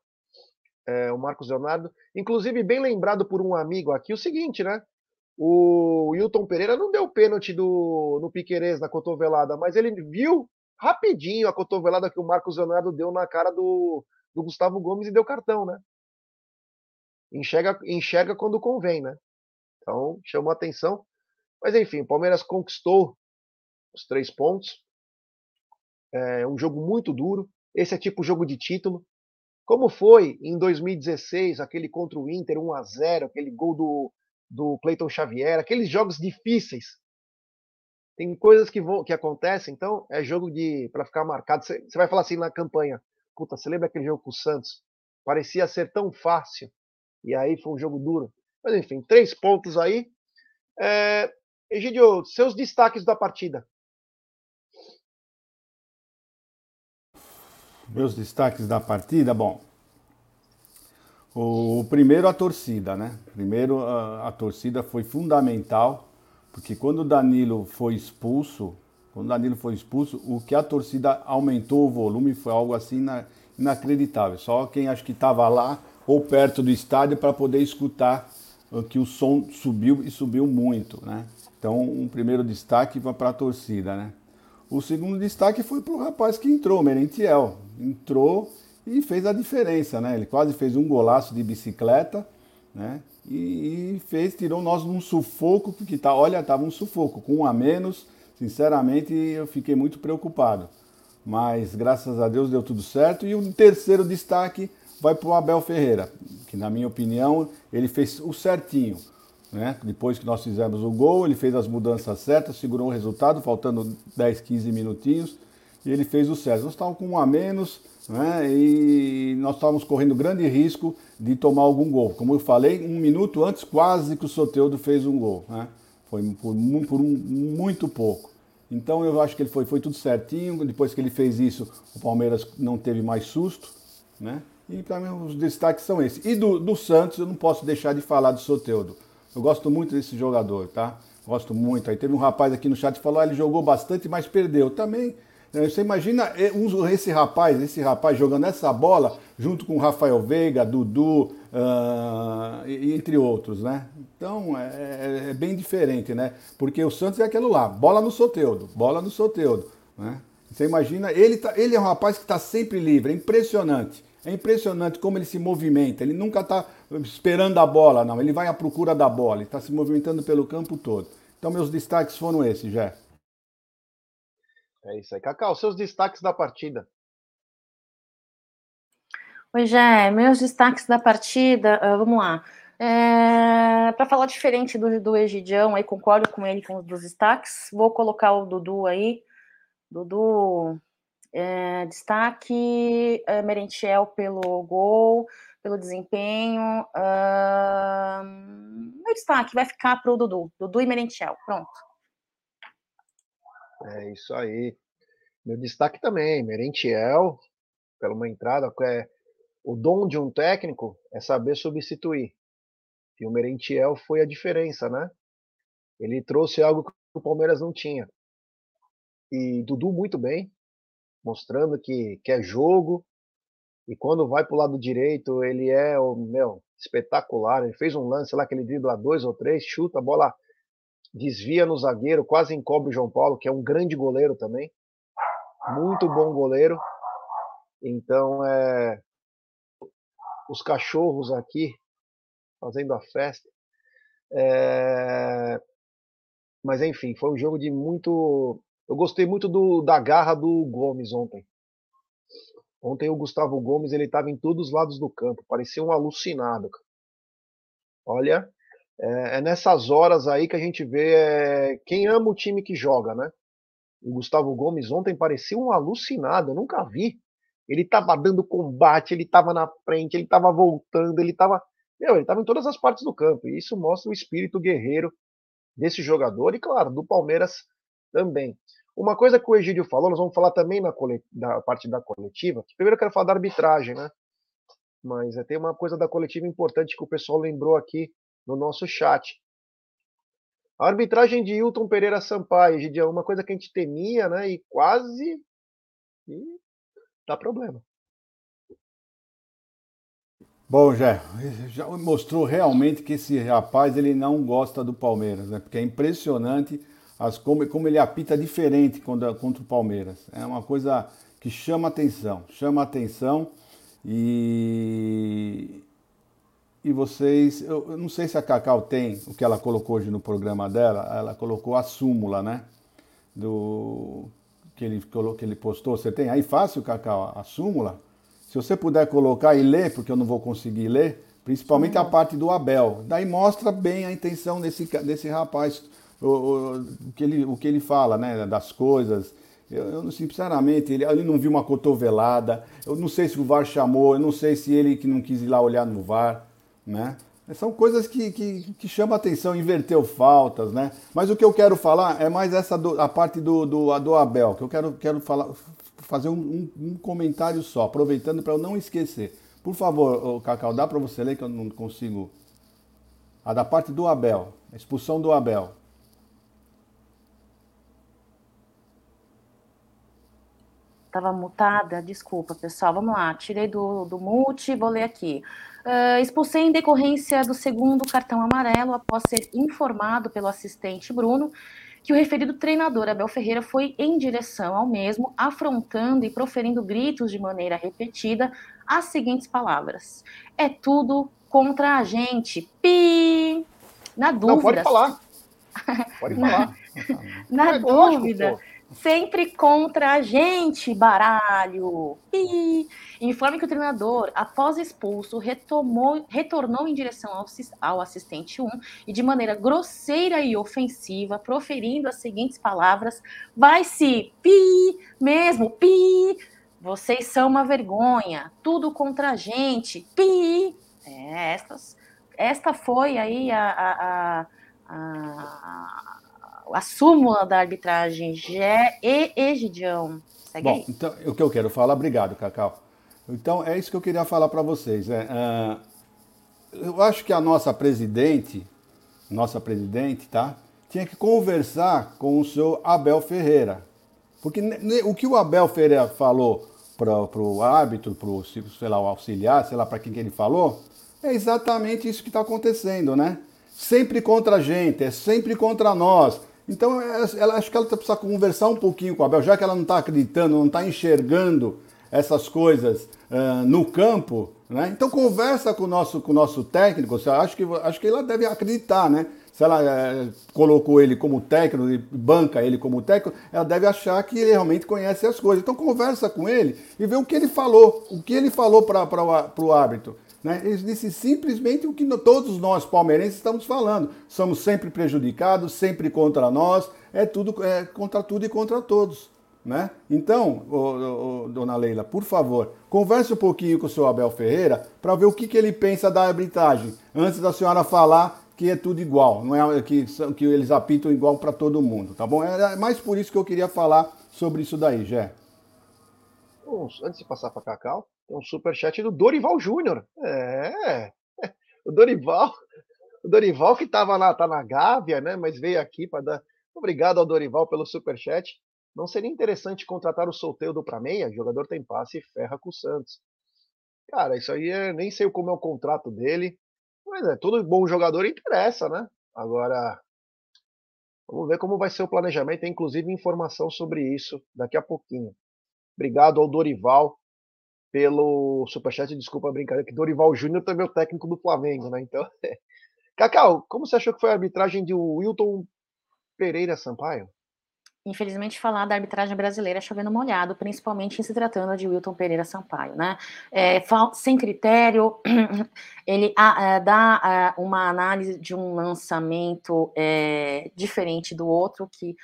S1: é, o Marcos Leonardo. Inclusive, bem lembrado por um amigo aqui, o seguinte, né? O Wilton Pereira não deu pênalti do, no Piquerez na cotovelada, mas ele viu rapidinho a cotovelada que o Marcos Leonardo deu na cara do, do Gustavo Gomes e deu cartão, né? Enxerga, enxerga quando convém, né? Então, chamou atenção. Mas enfim, o Palmeiras conquistou os três pontos. É um jogo muito duro. Esse é tipo jogo de título. Como foi em 2016, aquele contra o Inter, 1 a 0 aquele gol do, do Cleiton Xavier, aqueles jogos difíceis tem coisas que, vão, que acontecem, então é jogo de para ficar marcado. Você vai falar assim na campanha, puta, você lembra aquele jogo com o Santos? Parecia ser tão fácil, e aí foi um jogo duro. Mas enfim, três pontos aí. É, Egidio, seus destaques da partida.
S2: Meus destaques da partida, bom. O primeiro a torcida, né? Primeiro a, a torcida foi fundamental porque quando o Danilo foi expulso, quando o Danilo foi expulso, o que a torcida aumentou o volume foi algo assim inacreditável. Só quem acho que estava lá ou perto do estádio para poder escutar que o som subiu e subiu muito, né? Então, um primeiro destaque para a torcida, né? O segundo destaque foi para o rapaz que entrou, Merentiel. Entrou e fez a diferença, né? Ele quase fez um golaço de bicicleta, né? E, fez, tirou nós num sufoco, porque tá, olha, estava um sufoco, com um a menos, sinceramente eu fiquei muito preocupado. Mas graças a Deus deu tudo certo. E o terceiro destaque vai para o Abel Ferreira, que na minha opinião ele fez o certinho. Né? Depois que nós fizemos o gol, ele fez as mudanças certas, segurou o resultado, faltando 10, 15 minutinhos, e ele fez o certo. Nós estávamos com um a menos, né? e nós estávamos correndo grande risco de tomar algum gol. Como eu falei, um minuto antes, quase que o Soteudo fez um gol. Né? Foi por, por um, muito pouco. Então eu acho que ele foi, foi tudo certinho. Depois que ele fez isso, o Palmeiras não teve mais susto. Né? E para mim os destaques são esses. E do, do Santos, eu não posso deixar de falar do Soteudo. Eu gosto muito desse jogador, tá? Gosto muito. Aí teve um rapaz aqui no chat que falou: ah, ele jogou bastante, mas perdeu. Também você imagina esse rapaz, esse rapaz jogando essa bola junto com Rafael Veiga, Dudu, uh, entre outros, né? Então é, é, é, bem diferente, né? Porque o Santos é aquilo lá, bola no Soteudo, bola no Soteudo, né? Você imagina, ele, tá, ele é um rapaz que está sempre livre, é impressionante. É impressionante como ele se movimenta. Ele nunca está esperando a bola, não. Ele vai à procura da bola. Ele está se movimentando pelo campo todo. Então, meus destaques foram esses, Jé.
S1: É isso aí. Cacau, seus destaques da partida.
S3: Oi, Jé, meus destaques da partida, uh, vamos lá. É, para falar diferente do, do Egidião, aí concordo com ele com os dos destaques. Vou colocar o Dudu aí. Dudu, é, destaque, é, Merentiel pelo gol, pelo desempenho. Uh, meu destaque vai ficar para o Dudu. Dudu e Merentiel, pronto.
S1: É isso aí. Meu destaque também, Merentiel, pela uma entrada, é, o dom de um técnico é saber substituir. E o Merentiel foi a diferença, né? Ele trouxe algo que o Palmeiras não tinha. E Dudu muito bem, mostrando que quer é jogo. E quando vai para o lado direito, ele é o meu espetacular. Ele fez um lance lá que ele dribla dois ou três, chuta a bola desvia no zagueiro, quase encobre o João Paulo, que é um grande goleiro também. Muito bom goleiro. Então, é, os cachorros aqui fazendo a festa. É, mas, enfim, foi um jogo de muito. Eu gostei muito do, da garra do Gomes ontem. Ontem o Gustavo Gomes ele estava em todos os lados do campo, parecia um alucinado. Olha, é, é, nessas horas aí que a gente vê é, quem ama o time que joga, né? O Gustavo Gomes ontem parecia um alucinado, eu nunca vi. Ele estava dando combate, ele estava na frente, ele estava voltando, ele estava. Meu, ele estava em todas as partes do campo. E isso mostra o espírito guerreiro desse jogador e, claro, do Palmeiras também. Uma coisa que o Egídio falou, nós vamos falar também na, da parte da coletiva. Primeiro eu quero falar da arbitragem, né? Mas é, tem uma coisa da coletiva importante que o pessoal lembrou aqui no nosso chat. A arbitragem de Hilton Pereira Sampaio, é uma coisa que a gente temia, né? E quase. E dá problema.
S2: Bom, já, já mostrou realmente que esse rapaz ele não gosta do Palmeiras, né? Porque é impressionante as, como, como ele apita diferente contra, contra o Palmeiras. É uma coisa que chama atenção, chama atenção e, e vocês, eu, não sei se a Cacau tem o que ela colocou hoje no programa dela, ela colocou a súmula, né? Do que ele, que ele postou. Você tem aí fácil, Cacau, a súmula? Se você puder colocar e ler, porque eu não vou conseguir ler, principalmente a parte do Abel. Daí mostra bem a intenção desse, desse rapaz o, o, o, que ele, o que ele fala, né, das coisas. Eu, eu sinceramente, ele, ele não viu uma cotovelada. Eu não sei se o VAR chamou, eu não sei se ele que não quis ir lá olhar no VAR, né? São coisas que, que, que chamam atenção, inverteu faltas, né? Mas o que eu quero falar é mais essa do, a parte do, do, do Abel, que eu quero, quero falar, fazer um, um, comentário só, aproveitando para eu não esquecer. Por favor, Cacau, dá para você ler que eu não consigo. A da parte do Abel, a expulsão do Abel.
S3: Estava mutada, desculpa, pessoal. Vamos lá, tirei do, do mute, vou ler aqui. Uh, expulsei em decorrência do segundo cartão amarelo após ser informado pelo assistente Bruno que o referido treinador Abel Ferreira foi em direção ao mesmo, afrontando e proferindo gritos de maneira repetida as seguintes palavras: É tudo contra a gente. Pi! Na dúvida. Não,
S1: pode falar. Pode falar.
S3: Na, na é dúvida. Lógico, Sempre contra a gente, baralho. E informe que o treinador, após expulso, retomou, retornou em direção ao, ao assistente 1 e, de maneira grosseira e ofensiva, proferindo as seguintes palavras: vai se pi, mesmo, pi. Vocês são uma vergonha, tudo contra a gente, pi. É, estas, esta foi aí a, a, a, a a súmula da arbitragem Gé e Egidião.
S2: Segue Bom, aí. então o que eu quero falar, obrigado, Cacau. Então é isso que eu queria falar para vocês. É, uh, eu acho que a nossa presidente, nossa presidente, tá, tinha que conversar com o seu Abel Ferreira, porque o que o Abel Ferreira falou para o árbitro, para o auxiliar, sei lá para quem que ele falou, é exatamente isso que está acontecendo, né? Sempre contra a gente, é sempre contra nós. Então, é, ela, acho que ela precisa conversar um pouquinho com a Abel, já que ela não está acreditando, não está enxergando essas coisas uh, no campo, né? Então conversa com o nosso, com o nosso técnico, acho que, acho que ela deve acreditar, né? Se ela colocou ele como técnico e banca ele como técnico, ela deve achar que ele realmente conhece as coisas. Então conversa com ele e vê o que ele falou, o que ele falou para o árbitro. Né? Ele disse simplesmente o que todos nós palmeirenses estamos falando. Somos sempre prejudicados, sempre contra nós, é tudo é contra tudo e contra todos. Né? Então, ô, ô, dona Leila, por favor, converse um pouquinho com o senhor Abel Ferreira para ver o que, que ele pensa da arbitragem, antes da senhora falar que é tudo igual, não é que, que eles apitam igual para todo mundo, tá bom? É mais por isso que eu queria falar sobre isso daí, Jé.
S1: Antes de passar para Cacau, um superchat do Dorival Júnior. É. O Dorival. O Dorival que estava lá, tá na Gávea, né? Mas veio aqui para dar. Obrigado ao Dorival pelo superchat. Não seria interessante contratar o solteiro para meia? O jogador tem passe e ferra com o Santos. Cara, isso aí é, nem sei como é o contrato dele. Mas é, todo bom jogador interessa, né? Agora, vamos ver como vai ser o planejamento. Tem inclusive informação sobre isso daqui a pouquinho. Obrigado ao Dorival pelo superchat, desculpa a brincadeira, que Dorival Júnior também é o técnico do Flamengo, né? Então, Cacau, como você achou que foi a arbitragem de Wilton Pereira Sampaio?
S3: infelizmente, falar da arbitragem brasileira chovendo molhado, principalmente em se tratando de Wilton Pereira Sampaio, né? É, sem critério, ele a, a, dá a, uma análise de um lançamento é, diferente do outro, que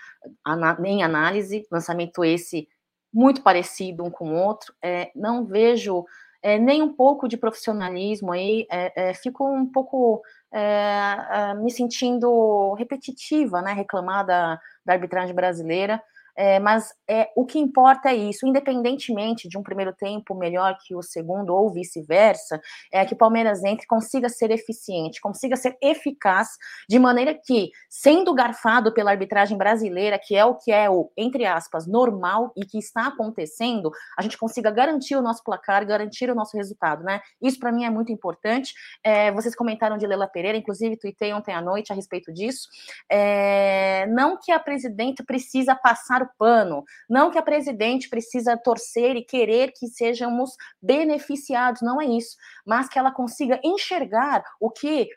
S3: nem análise, lançamento esse muito parecido um com o outro, é, não vejo é, nem um pouco de profissionalismo aí, é, é, fico um pouco é, me sentindo repetitiva, né, reclamar da, da arbitragem brasileira, é, mas é, o que importa é isso, independentemente de um primeiro tempo melhor que o segundo ou vice-versa, é que o Palmeiras entre consiga ser eficiente, consiga ser eficaz, de maneira que, sendo garfado pela arbitragem brasileira, que é o que é o, entre aspas, normal e que está acontecendo, a gente consiga garantir o nosso placar, garantir o nosso resultado, né? Isso para mim é muito importante. É, vocês comentaram de Lela Pereira, inclusive tuitei ontem à noite a respeito disso. É, não que a presidente precisa passar o pano. Não que a presidente precisa torcer e querer que sejamos beneficiados, não é isso, mas que ela consiga enxergar o que,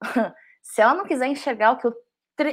S3: se ela não quiser enxergar o que o,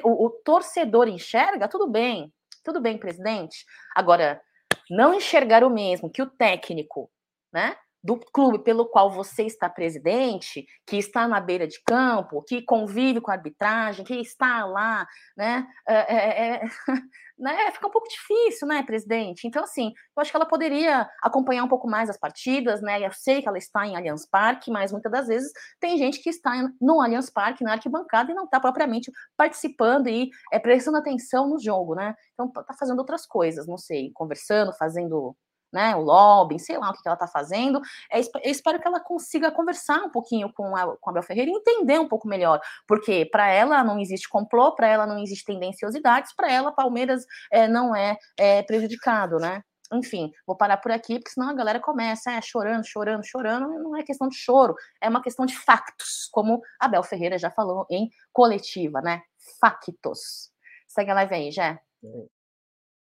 S3: o, o torcedor enxerga, tudo bem, tudo bem, presidente. Agora, não enxergar o mesmo que o técnico, né? Do clube pelo qual você está presidente, que está na beira de campo, que convive com a arbitragem, que está lá, né? É, é, é, né? Fica um pouco difícil, né, presidente? Então, assim, eu acho que ela poderia acompanhar um pouco mais as partidas, né? Eu sei que ela está em Allianz Parque, mas muitas das vezes tem gente que está no Allianz Parque, na arquibancada, e não está propriamente participando e é, prestando atenção no jogo, né? Então, está fazendo outras coisas, não sei, conversando, fazendo né, o lobbying, sei lá o que ela está fazendo. É, eu espero que ela consiga conversar um pouquinho com a, com a Bel Ferreira e entender um pouco melhor, porque para ela não existe complô, para ela não existe tendenciosidades, para ela Palmeiras é, não é, é prejudicado, né? Enfim, vou parar por aqui, porque senão a galera começa é, chorando, chorando, chorando. Não é questão de choro, é uma questão de factos, como a Bel Ferreira já falou em coletiva, né? Factos. Segue a live aí, Jé.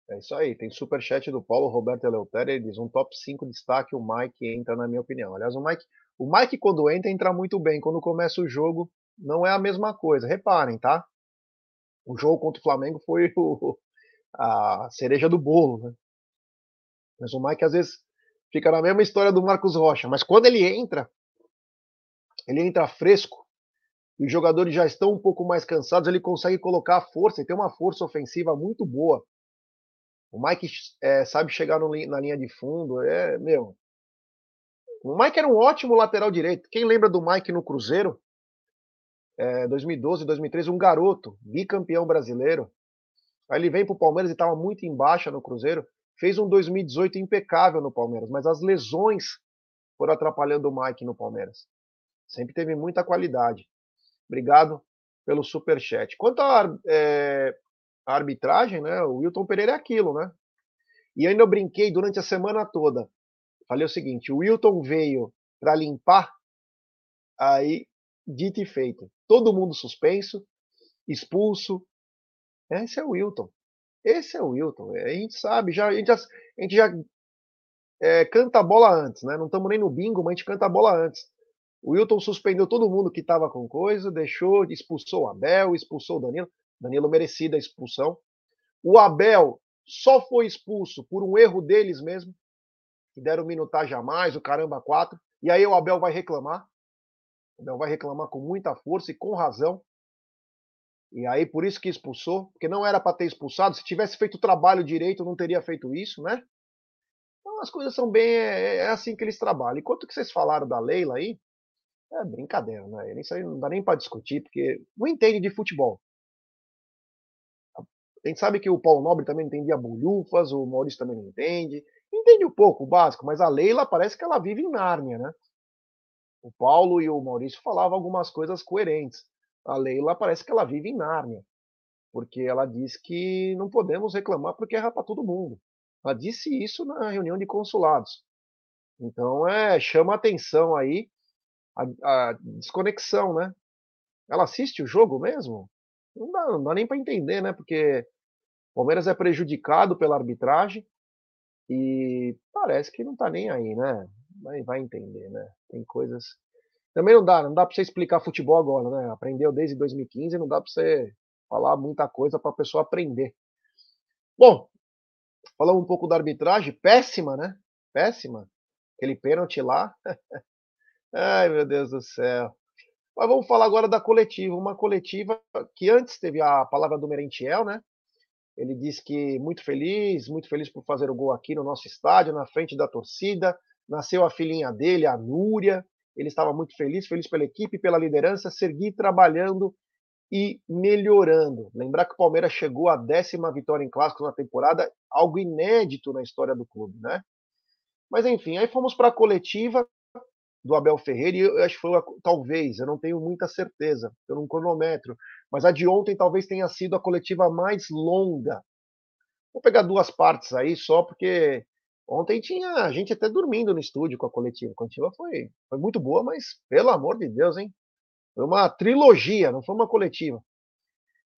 S1: É isso aí, tem superchat do Paulo Roberto Eleutério, ele diz um top 5 destaque, o Mike entra na minha opinião. Aliás, o Mike, o Mike quando entra, entra muito bem, quando começa o jogo, não é a mesma coisa. Reparem, tá? O jogo contra o Flamengo foi o, a cereja do bolo, né? Mas o Mike às vezes fica na mesma história do Marcos Rocha, mas quando ele entra, ele entra fresco, e os jogadores já estão um pouco mais cansados, ele consegue colocar a força, e tem uma força ofensiva muito boa. O Mike é, sabe chegar no, na linha de fundo. É, meu. O Mike era um ótimo lateral direito. Quem lembra do Mike no Cruzeiro? É, 2012, 2013, um garoto, bicampeão brasileiro. Aí ele vem para o Palmeiras e estava muito em baixa no Cruzeiro. Fez um 2018 impecável no Palmeiras, mas as lesões foram atrapalhando o Mike no Palmeiras. Sempre teve muita qualidade. Obrigado pelo super chat. Quanto a é, a arbitragem, né? O Wilton Pereira é aquilo, né? E ainda eu brinquei durante a semana toda. Falei o seguinte: o Wilton veio para limpar, aí dito e feito. Todo mundo suspenso, expulso. Esse é o Wilton. Esse é o Wilton. A gente sabe, já, a gente já, a gente já é, canta a bola antes, né? Não estamos nem no bingo, mas a gente canta a bola antes. O Wilton suspendeu todo mundo que estava com coisa, deixou, expulsou o Abel, expulsou o Danilo. Danilo merecida a expulsão. O Abel só foi expulso por um erro deles mesmo, que deram minutagem a mais, o caramba quatro. E aí o Abel vai reclamar. O Abel vai reclamar com muita força e com razão. E aí por isso que expulsou, porque não era para ter expulsado. Se tivesse feito o trabalho direito, não teria feito isso, né? Então as coisas são bem é, é assim que eles trabalham. Enquanto que vocês falaram da Leila aí, é brincadeira, né? Isso aí não dá nem para discutir, porque não entende de futebol. A gente sabe que o Paulo Nobre também entendia bolhufas, o Maurício também não entende. Entende um pouco o básico, mas a Leila parece que ela vive em Nárnia, né? O Paulo e o Maurício falavam algumas coisas coerentes. A Leila parece que ela vive em Nárnia, porque ela diz que não podemos reclamar porque erra para todo mundo. Ela disse isso na reunião de consulados. Então, é, chama atenção aí a, a desconexão, né? Ela assiste o jogo mesmo? Não dá, não dá nem para entender, né? Porque Palmeiras é prejudicado pela arbitragem e parece que não está nem aí, né? Vai, vai entender, né? Tem coisas. Também não dá, não dá para você explicar futebol agora, né? Aprendeu desde 2015, não dá para você falar muita coisa para a pessoa aprender. Bom, falamos um pouco da arbitragem, péssima, né? Péssima. Aquele pênalti lá. Ai, meu Deus do céu. Mas vamos falar agora da coletiva. Uma coletiva que antes teve a palavra do Merentiel, né? Ele disse que muito feliz, muito feliz por fazer o gol aqui no nosso estádio, na frente da torcida. Nasceu a filhinha dele, a Núria. Ele estava muito feliz, feliz pela equipe, pela liderança, seguir trabalhando e melhorando. Lembrar que o Palmeiras chegou à décima vitória em clássico na temporada, algo inédito na história do clube, né? Mas enfim, aí fomos para a coletiva do Abel Ferreira, e eu acho que foi, talvez, eu não tenho muita certeza, eu não cronometro, mas a de ontem talvez tenha sido a coletiva mais longa. Vou pegar duas partes aí só, porque ontem tinha gente até dormindo no estúdio com a coletiva. A coletiva foi, foi muito boa, mas pelo amor de Deus, hein? Foi uma trilogia, não foi uma coletiva.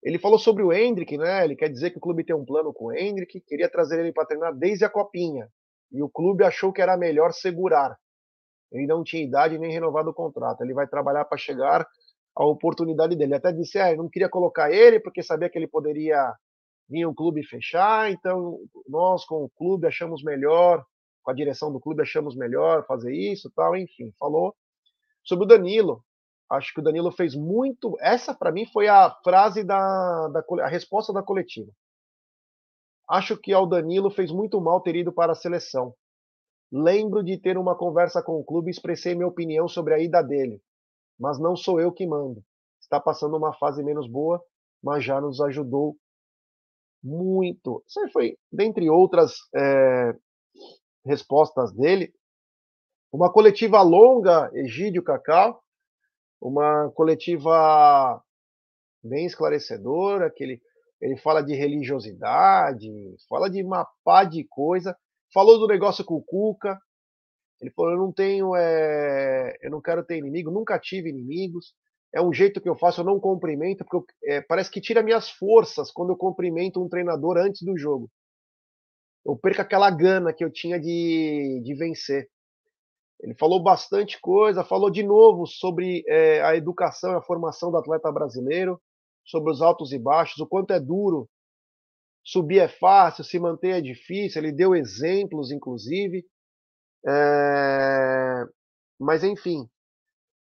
S1: Ele falou sobre o Hendrick, né? Ele quer dizer que o clube tem um plano com o Hendrick, queria trazer ele para treinar desde a copinha. E o clube achou que era melhor segurar. Ele não tinha idade nem renovado o contrato. Ele vai trabalhar para chegar à oportunidade dele. Até disse, ah, não queria colocar ele porque sabia que ele poderia vir o clube fechar. Então nós com o clube achamos melhor, com a direção do clube achamos melhor fazer isso, tal. Enfim, falou sobre o Danilo. Acho que o Danilo fez muito. Essa para mim foi a frase da, da a resposta da coletiva. Acho que ao Danilo fez muito mal ter ido para a seleção. Lembro de ter uma conversa com o clube e expressei minha opinião sobre a ida dele, mas não sou eu que mando. Está passando uma fase menos boa, mas já nos ajudou muito. Isso foi, dentre outras é, respostas dele. Uma coletiva longa, Egídio Cacau, uma coletiva bem esclarecedora, que ele, ele fala de religiosidade, fala de uma pá de coisa, Falou do negócio com o Cuca. Ele falou: eu não tenho, é... eu não quero ter inimigo, nunca tive inimigos. É um jeito que eu faço, eu não cumprimento, porque eu, é, parece que tira minhas forças quando eu cumprimento um treinador antes do jogo. Eu perco aquela gana que eu tinha de, de vencer. Ele falou bastante coisa, falou de novo sobre é, a educação e a formação do atleta brasileiro, sobre os altos e baixos, o quanto é duro subir é fácil, se manter é difícil. Ele deu exemplos, inclusive. É... Mas, enfim,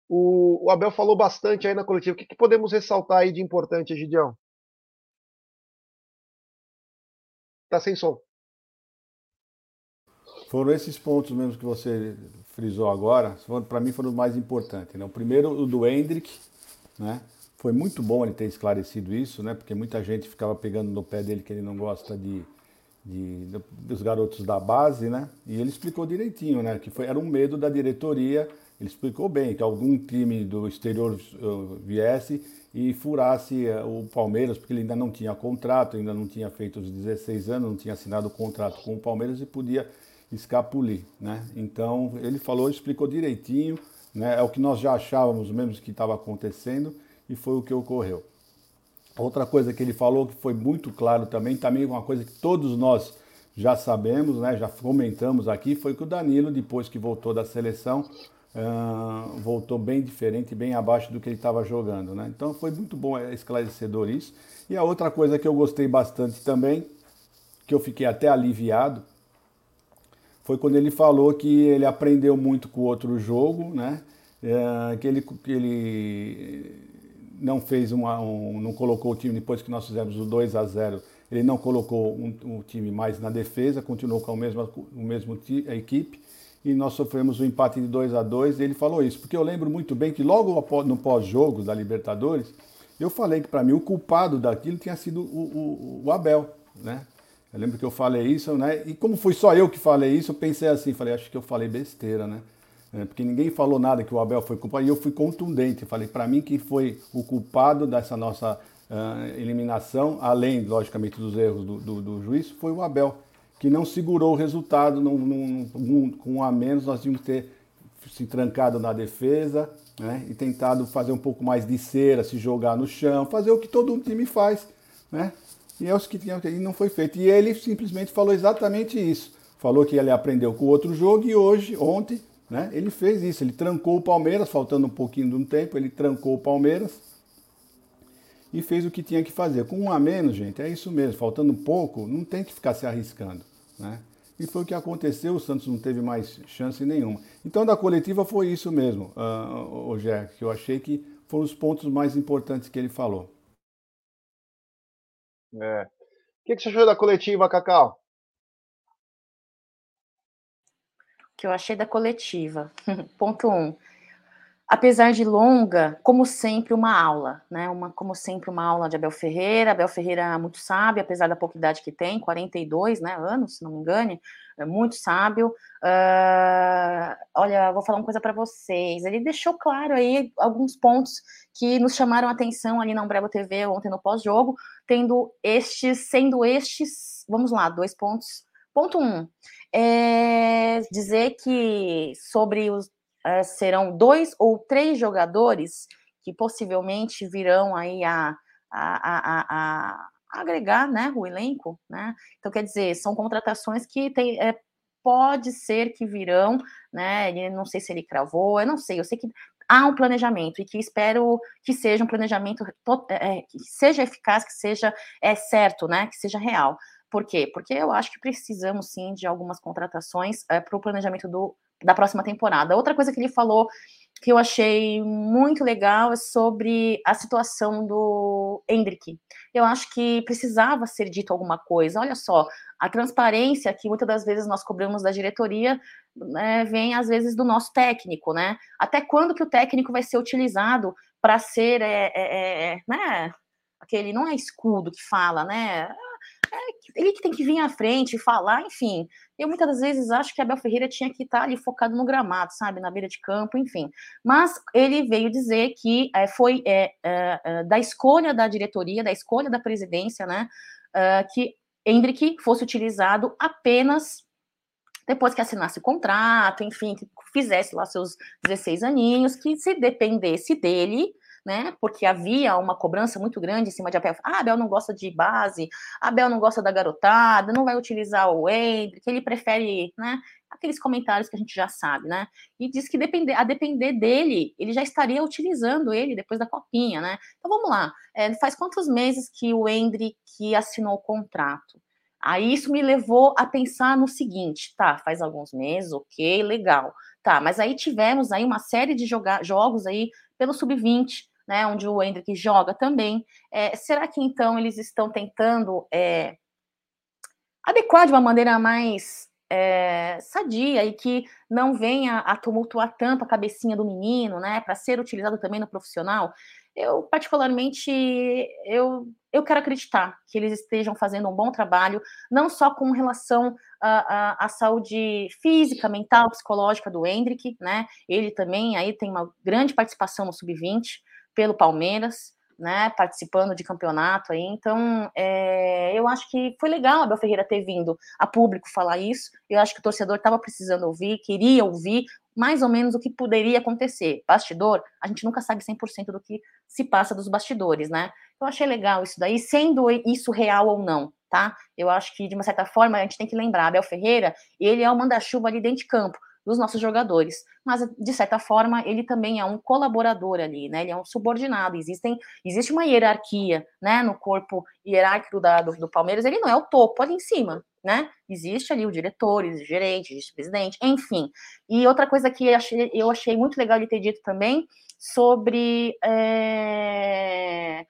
S1: o, o, Abel falou bastante aí na coletiva. O que, que podemos ressaltar aí de importante, Gideão? Tá sem som.
S2: Foram esses pontos mesmo que você frisou agora, para mim foram os mais importantes. Né? O primeiro, o do Hendrick, né? Foi muito bom ele ter esclarecido isso, né? Porque muita gente ficava pegando no pé dele que ele não gosta de, de, dos garotos da base, né? E ele explicou direitinho, né? Que foi, era um medo da diretoria. Ele explicou bem que algum time do exterior uh, viesse e furasse uh, o Palmeiras, porque ele ainda não tinha contrato, ainda não tinha feito os 16 anos, não tinha assinado o contrato com o Palmeiras e podia escapulir, né? Então ele falou, explicou direitinho, né? É o que nós já achávamos mesmo que estava acontecendo e foi o que ocorreu. Outra coisa que ele falou que foi muito claro também, também uma coisa que todos nós já sabemos, né, já comentamos aqui, foi que o Danilo, depois que voltou da seleção, uh, voltou bem diferente, bem abaixo do que ele estava jogando. Né? Então foi muito bom, é esclarecedor isso. E a outra coisa que eu gostei bastante também, que eu fiquei até aliviado, foi quando ele falou que ele aprendeu muito com o outro jogo, né? É, que ele, que ele não fez uma, um, não colocou o time depois que nós fizemos o 2 a 0 ele não colocou um, um time mais na defesa, continuou com a mesma, o mesmo a equipe e nós sofremos um empate de 2 a 2 ele falou isso, porque eu lembro muito bem que logo no pós-jogo da Libertadores, eu falei que para mim o culpado daquilo tinha sido o, o, o, Abel, né? Eu lembro que eu falei isso, né? E como foi só eu que falei isso, eu pensei assim, falei, acho que eu falei besteira, né? É, porque ninguém falou nada que o Abel foi culpado, e eu fui contundente. Falei, para mim, que foi o culpado dessa nossa uh, eliminação, além, logicamente, dos erros do, do, do, juiz, foi o Abel, que não segurou o resultado. Com um a menos, nós tínhamos que ter se trancado na defesa né, e tentado fazer um pouco mais de cera, se jogar no chão, fazer o que todo time faz. Né? E é o que tinha, e não foi feito. E ele simplesmente falou exatamente isso. Falou que ele aprendeu com o outro jogo e hoje, ontem, né? Ele fez isso, ele trancou o Palmeiras, faltando um pouquinho de um tempo, ele trancou o Palmeiras e fez o que tinha que fazer. Com um a menos, gente, é isso mesmo. Faltando pouco, não tem que ficar se arriscando, né? E foi o que aconteceu, o Santos não teve mais chance nenhuma. Então, da coletiva foi isso mesmo, uh, o Jé, que eu achei que foram os pontos mais importantes que ele falou.
S1: É. O que você achou da coletiva, Cacau?
S3: Que eu achei da coletiva? Ponto 1. Um apesar de longa, como sempre, uma aula, né? Uma, como sempre, uma aula de Abel Ferreira. Abel Ferreira é muito sábio, apesar da pouca idade que tem, 42 né, anos, se não me engane, é muito sábio. Uh, olha, vou falar uma coisa para vocês. Ele deixou claro aí alguns pontos que nos chamaram a atenção ali na Umbrella TV ontem no pós-jogo, tendo estes, sendo estes, vamos lá, dois pontos. Ponto um, é dizer que sobre os é, serão dois ou três jogadores que possivelmente virão aí a, a, a, a, agregar né, o elenco, né? Então, quer dizer, são contratações que tem, é, pode ser que virão, né? Ele, não sei se ele cravou, eu não sei, eu sei que há um planejamento e que espero que seja um planejamento é, que seja eficaz, que seja é, certo, né? Que seja real. Por quê? Porque eu acho que precisamos sim de algumas contratações é, para o planejamento do da próxima temporada. Outra coisa que ele falou que eu achei muito legal é sobre a situação do Hendrick. Eu acho que precisava ser dito alguma coisa. Olha só, a transparência que muitas das vezes nós cobramos da diretoria né, vem às vezes do nosso técnico, né? Até quando que o técnico vai ser utilizado para ser, é, é, é, né? Aquele não é escudo que fala, né? É ele que tem que vir à frente e falar, enfim. Eu muitas das vezes acho que Abel Ferreira tinha que estar ali focado no gramado, sabe, na beira de campo, enfim. Mas ele veio dizer que é, foi é, é, da escolha da diretoria, da escolha da presidência, né, que Hendrick fosse utilizado apenas depois que assinasse o contrato, enfim, que fizesse lá seus 16 aninhos, que se dependesse dele, né? Porque havia uma cobrança muito grande em cima de Abel. Ah, Abel não gosta de base, Abel não gosta da garotada, não vai utilizar o Hendrick, ele prefere, né? Aqueles comentários que a gente já sabe, né? E diz que depender, a depender dele, ele já estaria utilizando ele depois da copinha, né? Então vamos lá. É, faz quantos meses que o Hendrick assinou o contrato? Aí isso me levou a pensar no seguinte, tá, faz alguns meses, ok, legal. Tá, mas aí tivemos aí uma série de joga jogos aí pelo sub-20, né, onde o Hendrick joga também. É, será que então eles estão tentando é, adequar de uma maneira mais é, sadia e que não venha a tumultuar tanto a cabecinha do menino, né, para ser utilizado também no profissional? Eu, particularmente, eu, eu quero acreditar que eles estejam fazendo um bom trabalho, não só com relação à, saúde física, mental, psicológica do Hendrick, né? Ele também aí tem uma grande participação no sub-20 pelo Palmeiras, né, participando de campeonato aí, então é, eu acho que foi legal a Abel Ferreira ter vindo a público falar isso, eu acho que o torcedor estava precisando ouvir, queria ouvir mais ou menos o que poderia acontecer, bastidor, a gente nunca sabe 100% do que se passa dos bastidores, né, eu achei legal isso daí, sendo isso real ou não, tá, eu acho que de uma certa forma a gente tem que lembrar, Abel Ferreira, ele é o manda-chuva ali dentro de campo, dos nossos jogadores. Mas, de certa forma, ele também é um colaborador ali, né? Ele é um subordinado. Existem, existe uma hierarquia, né? No corpo hierárquico da, do, do Palmeiras, ele não é o topo ali em cima, né? Existe ali o diretor, o gerente, o presidente, enfim. E outra coisa que eu achei, eu achei muito legal ele ter dito também sobre. É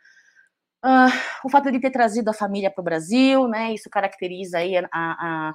S3: Uh, o fato de ter trazido a família para o Brasil, né, isso caracteriza aí a, a,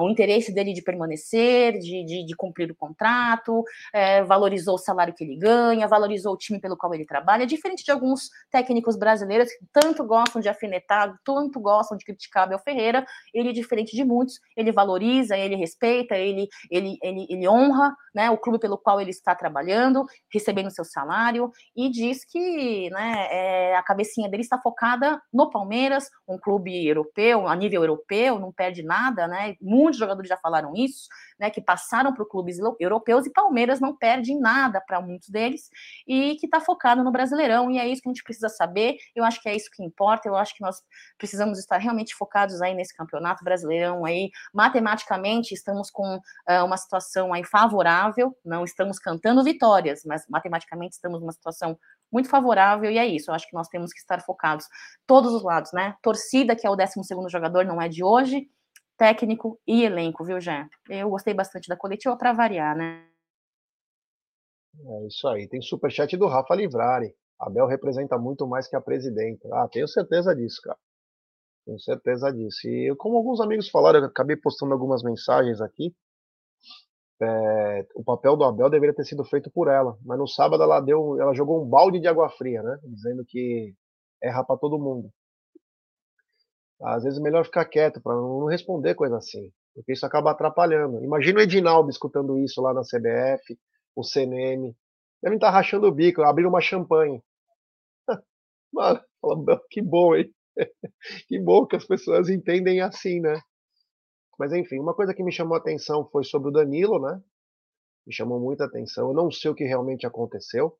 S3: o interesse dele de permanecer, de, de, de cumprir o contrato, é, valorizou o salário que ele ganha, valorizou o time pelo qual ele trabalha, diferente de alguns técnicos brasileiros que tanto gostam de afinetar, tanto gostam de criticar Abel Ferreira, ele, diferente de muitos, ele valoriza, ele respeita, ele, ele, ele, ele honra né, o clube pelo qual ele está trabalhando, recebendo seu salário, e diz que né, é, a cabecinha dele está focada no Palmeiras, um clube europeu, a nível europeu, não perde nada, né? Muitos jogadores já falaram isso, né, que passaram para clubes europeus e Palmeiras não perde nada para muitos deles e que está focado no Brasileirão e é isso que a gente precisa saber. Eu acho que é isso que importa. Eu acho que nós precisamos estar realmente focados aí nesse campeonato Brasileirão aí. Matematicamente estamos com uh, uma situação aí favorável. Não estamos cantando vitórias, mas matematicamente estamos numa situação muito favorável, e é isso. Eu acho que nós temos que estar focados todos os lados, né? Torcida, que é o 12 jogador, não é de hoje, técnico e elenco, viu, Jé? Eu gostei bastante da coletiva para variar, né?
S1: É isso aí. Tem superchat do Rafa Livrari. Abel representa muito mais que a presidenta. Ah, tenho certeza disso, cara. Tenho certeza disso. E como alguns amigos falaram, eu acabei postando algumas mensagens aqui. É, o papel do Abel deveria ter sido feito por ela, mas no sábado ela deu, ela jogou um balde de água fria, né? Dizendo que erra para todo mundo. Às vezes é melhor ficar quieto para não responder coisa assim, porque isso acaba atrapalhando. Imagina o Edinaldo escutando isso lá na CBF, o CNM, devem estar tá rachando o bico, abrindo uma champanhe. Mano, que bom, hein? que bom que as pessoas entendem assim, né? Mas enfim, uma coisa que me chamou a atenção foi sobre o Danilo, né? Me chamou muita atenção. Eu não sei o que realmente aconteceu.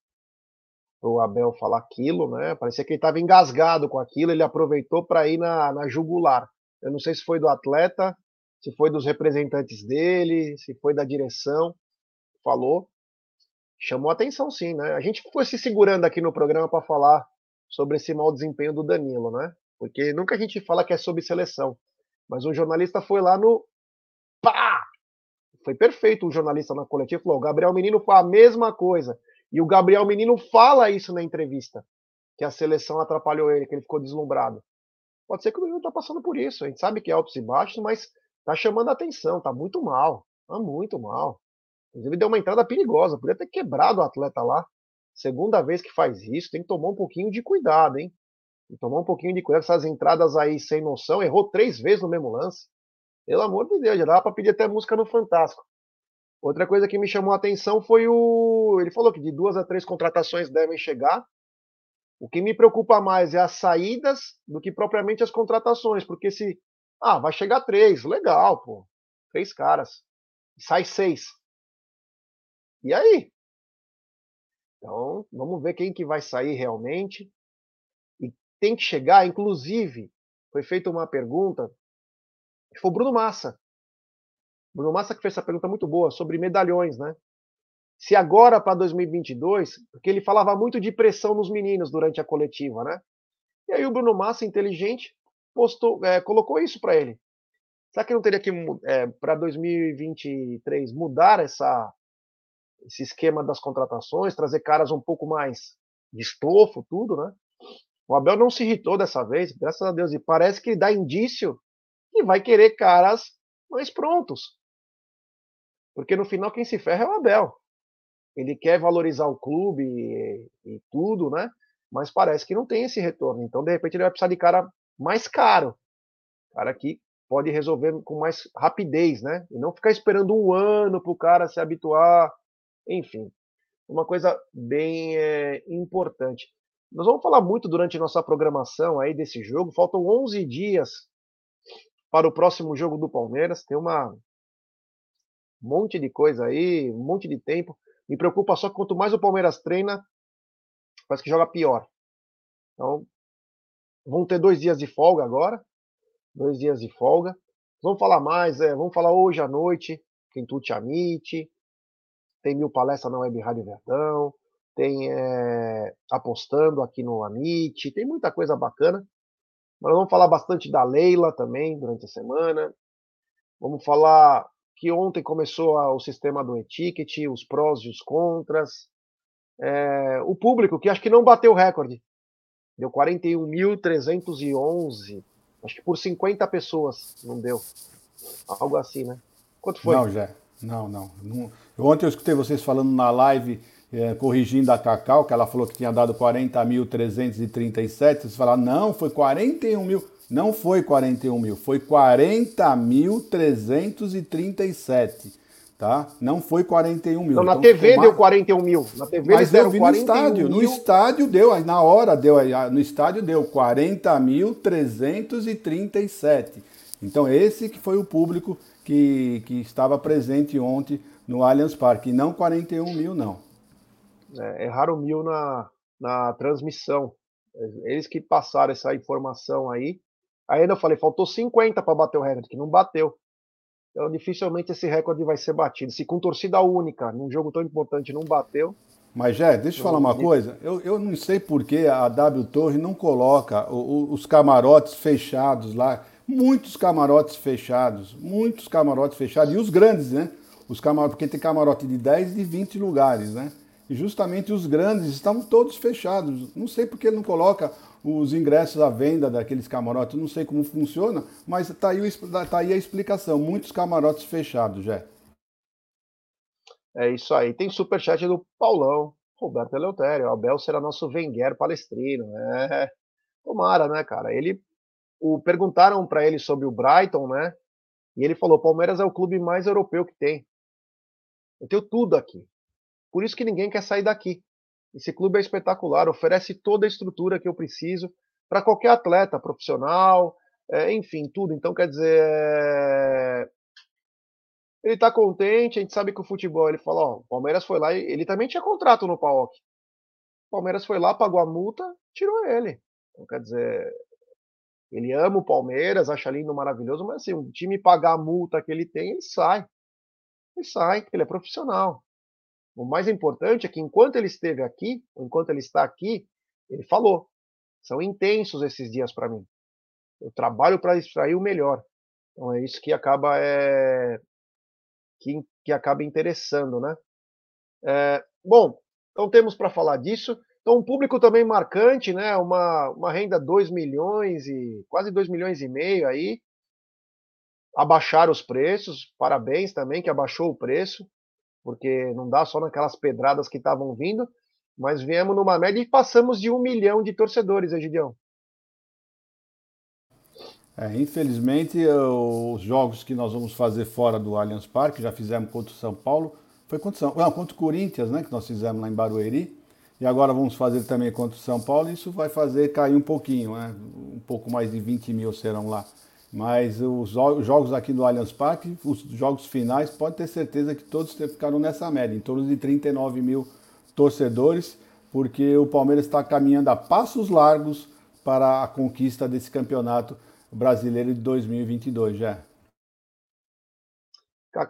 S1: O Abel falar aquilo, né? Parecia que ele estava engasgado com aquilo, ele aproveitou para ir na, na jugular. Eu não sei se foi do atleta, se foi dos representantes dele, se foi da direção. Falou. Chamou atenção, sim, né? A gente foi se segurando aqui no programa para falar sobre esse mau desempenho do Danilo, né? Porque nunca a gente fala que é sobre seleção. Mas um jornalista foi lá no. Pá! Foi perfeito o jornalista na coletiva falou: o Gabriel Menino foi a mesma coisa. E o Gabriel Menino fala isso na entrevista, que a seleção atrapalhou ele, que ele ficou deslumbrado. Pode ser que o Menino está passando por isso. A gente sabe que é altos e baixos, mas tá chamando a atenção, tá muito mal. Tá muito mal. Inclusive deu uma entrada perigosa, podia ter quebrado o atleta lá. Segunda vez que faz isso, tem que tomar um pouquinho de cuidado, hein? Tomar um pouquinho de cuidado. Essas entradas aí sem noção, errou três vezes no mesmo lance. Pelo amor de Deus, já dava para pedir até música no Fantástico. Outra coisa que me chamou a atenção foi o. Ele falou que de duas a três contratações devem chegar. O que me preocupa mais é as saídas do que propriamente as contratações, porque se. Ah, vai chegar três, legal, pô. Três caras. Sai seis. E aí? Então, vamos ver quem que vai sair realmente tem que chegar, inclusive, foi feita uma pergunta, foi o Bruno Massa. Bruno Massa que fez essa pergunta muito boa sobre medalhões, né? Se agora para 2022, porque ele falava muito de pressão nos meninos durante a coletiva, né? E aí o Bruno Massa, inteligente, postou, é, colocou isso para ele. Será que não teria que, é, para 2023, mudar essa, esse esquema das contratações, trazer caras um pouco mais de estofo, tudo, né? O Abel não se irritou dessa vez, graças a Deus, e parece que dá indício que vai querer caras mais prontos. Porque no final quem se ferra é o Abel. Ele quer valorizar o clube e, e tudo, né? Mas parece que não tem esse retorno. Então, de repente, ele vai precisar de cara mais caro. Cara que pode resolver com mais rapidez, né? E não ficar esperando um ano para o cara se habituar. Enfim, uma coisa bem é, importante. Nós vamos falar muito durante nossa programação aí desse jogo. Faltam 11 dias para o próximo jogo do Palmeiras. Tem uma um monte de coisa aí, um monte de tempo. Me preocupa só que quanto mais o Palmeiras treina, parece que joga pior. Então, vão ter dois dias de folga agora. Dois dias de folga. Vamos falar mais, é, vamos falar hoje à noite, Quintuti Amite, tem mil palestras na Web Rádio Verdão, tem é, apostando aqui no Amit, tem muita coisa bacana. Mas vamos falar bastante da Leila também durante a semana. Vamos falar que ontem começou o sistema do e-ticket, os prós e os contras. É, o público, que acho que não bateu o recorde, deu 41.311, acho que por 50 pessoas, não deu. Algo assim, né? Quanto foi?
S2: Não, já. Não, não. não. Ontem eu escutei vocês falando na live é, corrigindo a Cacau, que ela falou que tinha dado 40.337, vocês falaram, não, foi 41 mil. Não foi 41 mil, foi 40.337, tá? Não foi 41 mil.
S1: Então, na então, TV deu 41 mil. Na TV
S2: Mas eu vi no estádio. Mil. No estádio deu, na hora deu, no estádio deu 40.337. Então, esse que foi o público que, que estava presente ontem no Allianz Parque, e não 41 mil, não.
S1: É, erraram mil na, na transmissão. Eles que passaram essa informação aí. Aí eu falei, faltou 50 para bater o recorde, que não bateu. Então dificilmente esse recorde vai ser batido. Se com torcida única, num jogo tão importante, não bateu.
S2: Mas, Jé, deixa eu falar uma coisa. Eu, eu não sei por que a W Torre não coloca os camarotes fechados lá. Muitos camarotes fechados. Muitos camarotes fechados. E os grandes, né? Os camarotes, porque tem camarote de 10 e de 20 lugares, né? E justamente os grandes estavam todos fechados. Não sei por que ele não coloca os ingressos à venda daqueles camarotes. Não sei como funciona, mas está aí, tá aí a explicação. Muitos camarotes fechados, já.
S1: É isso aí. Tem superchat do Paulão, Roberto Eleutério. Abel será nosso Wenger palestrino. É. Tomara, né, cara? Ele. O, perguntaram para ele sobre o Brighton, né? E ele falou: Palmeiras é o clube mais europeu que tem. Eu tenho tudo aqui. Por isso que ninguém quer sair daqui. Esse clube é espetacular, oferece toda a estrutura que eu preciso para qualquer atleta profissional, é, enfim, tudo. Então, quer dizer, é... ele está contente, a gente sabe que o futebol, ele fala, o Palmeiras foi lá e ele também tinha contrato no PAOK. O Palmeiras foi lá, pagou a multa, tirou ele. Então, quer dizer, ele ama o Palmeiras, acha lindo, maravilhoso, mas assim, o time pagar a multa que ele tem, ele sai. Ele sai, porque ele é profissional. O mais importante é que enquanto ele esteve aqui, enquanto ele está aqui, ele falou: são intensos esses dias para mim. Eu trabalho para extrair o melhor. Então é isso que acaba é, que, que acaba interessando, né? É, bom, então temos para falar disso. Então um público também marcante, né? Uma, uma renda 2 milhões e quase 2 milhões e meio aí. Abaixaram os preços, parabéns também que abaixou o preço porque não dá só naquelas pedradas que estavam vindo, mas viemos numa média e passamos de um milhão de torcedores, Egidião.
S2: É, infelizmente, os jogos que nós vamos fazer fora do Allianz Parque, já fizemos contra o São Paulo, foi contra, São, não, contra o Corinthians, né, que nós fizemos lá em Barueri, e agora vamos fazer também contra o São Paulo, isso vai fazer cair um pouquinho, né, um pouco mais de 20 mil serão lá. Mas os jogos aqui do Allianz Parque, os jogos finais, pode ter certeza que todos ficaram nessa média, em torno de 39 mil torcedores, porque o Palmeiras está caminhando a passos largos para a conquista desse campeonato brasileiro de 2022, já.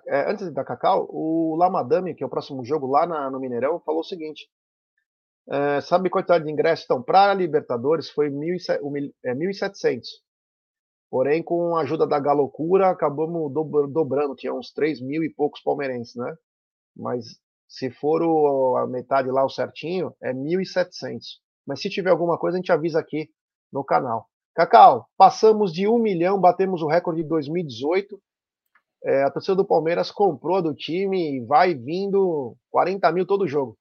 S1: É, antes da Cacau, o Lamadame, que é o próximo jogo lá na, no Mineirão, falou o seguinte: é, sabe quantidade de ingressos? Então, para a Libertadores foi 1.700. Porém, com a ajuda da Galocura, acabamos dobrando, tinha uns 3 mil e poucos palmeirenses, né? Mas se for o, a metade lá o certinho, é 1.700. Mas se tiver alguma coisa, a gente avisa aqui no canal. Cacau, passamos de 1 milhão, batemos o recorde de 2018. É, a torcida do Palmeiras comprou do time e vai vindo 40 mil todo jogo.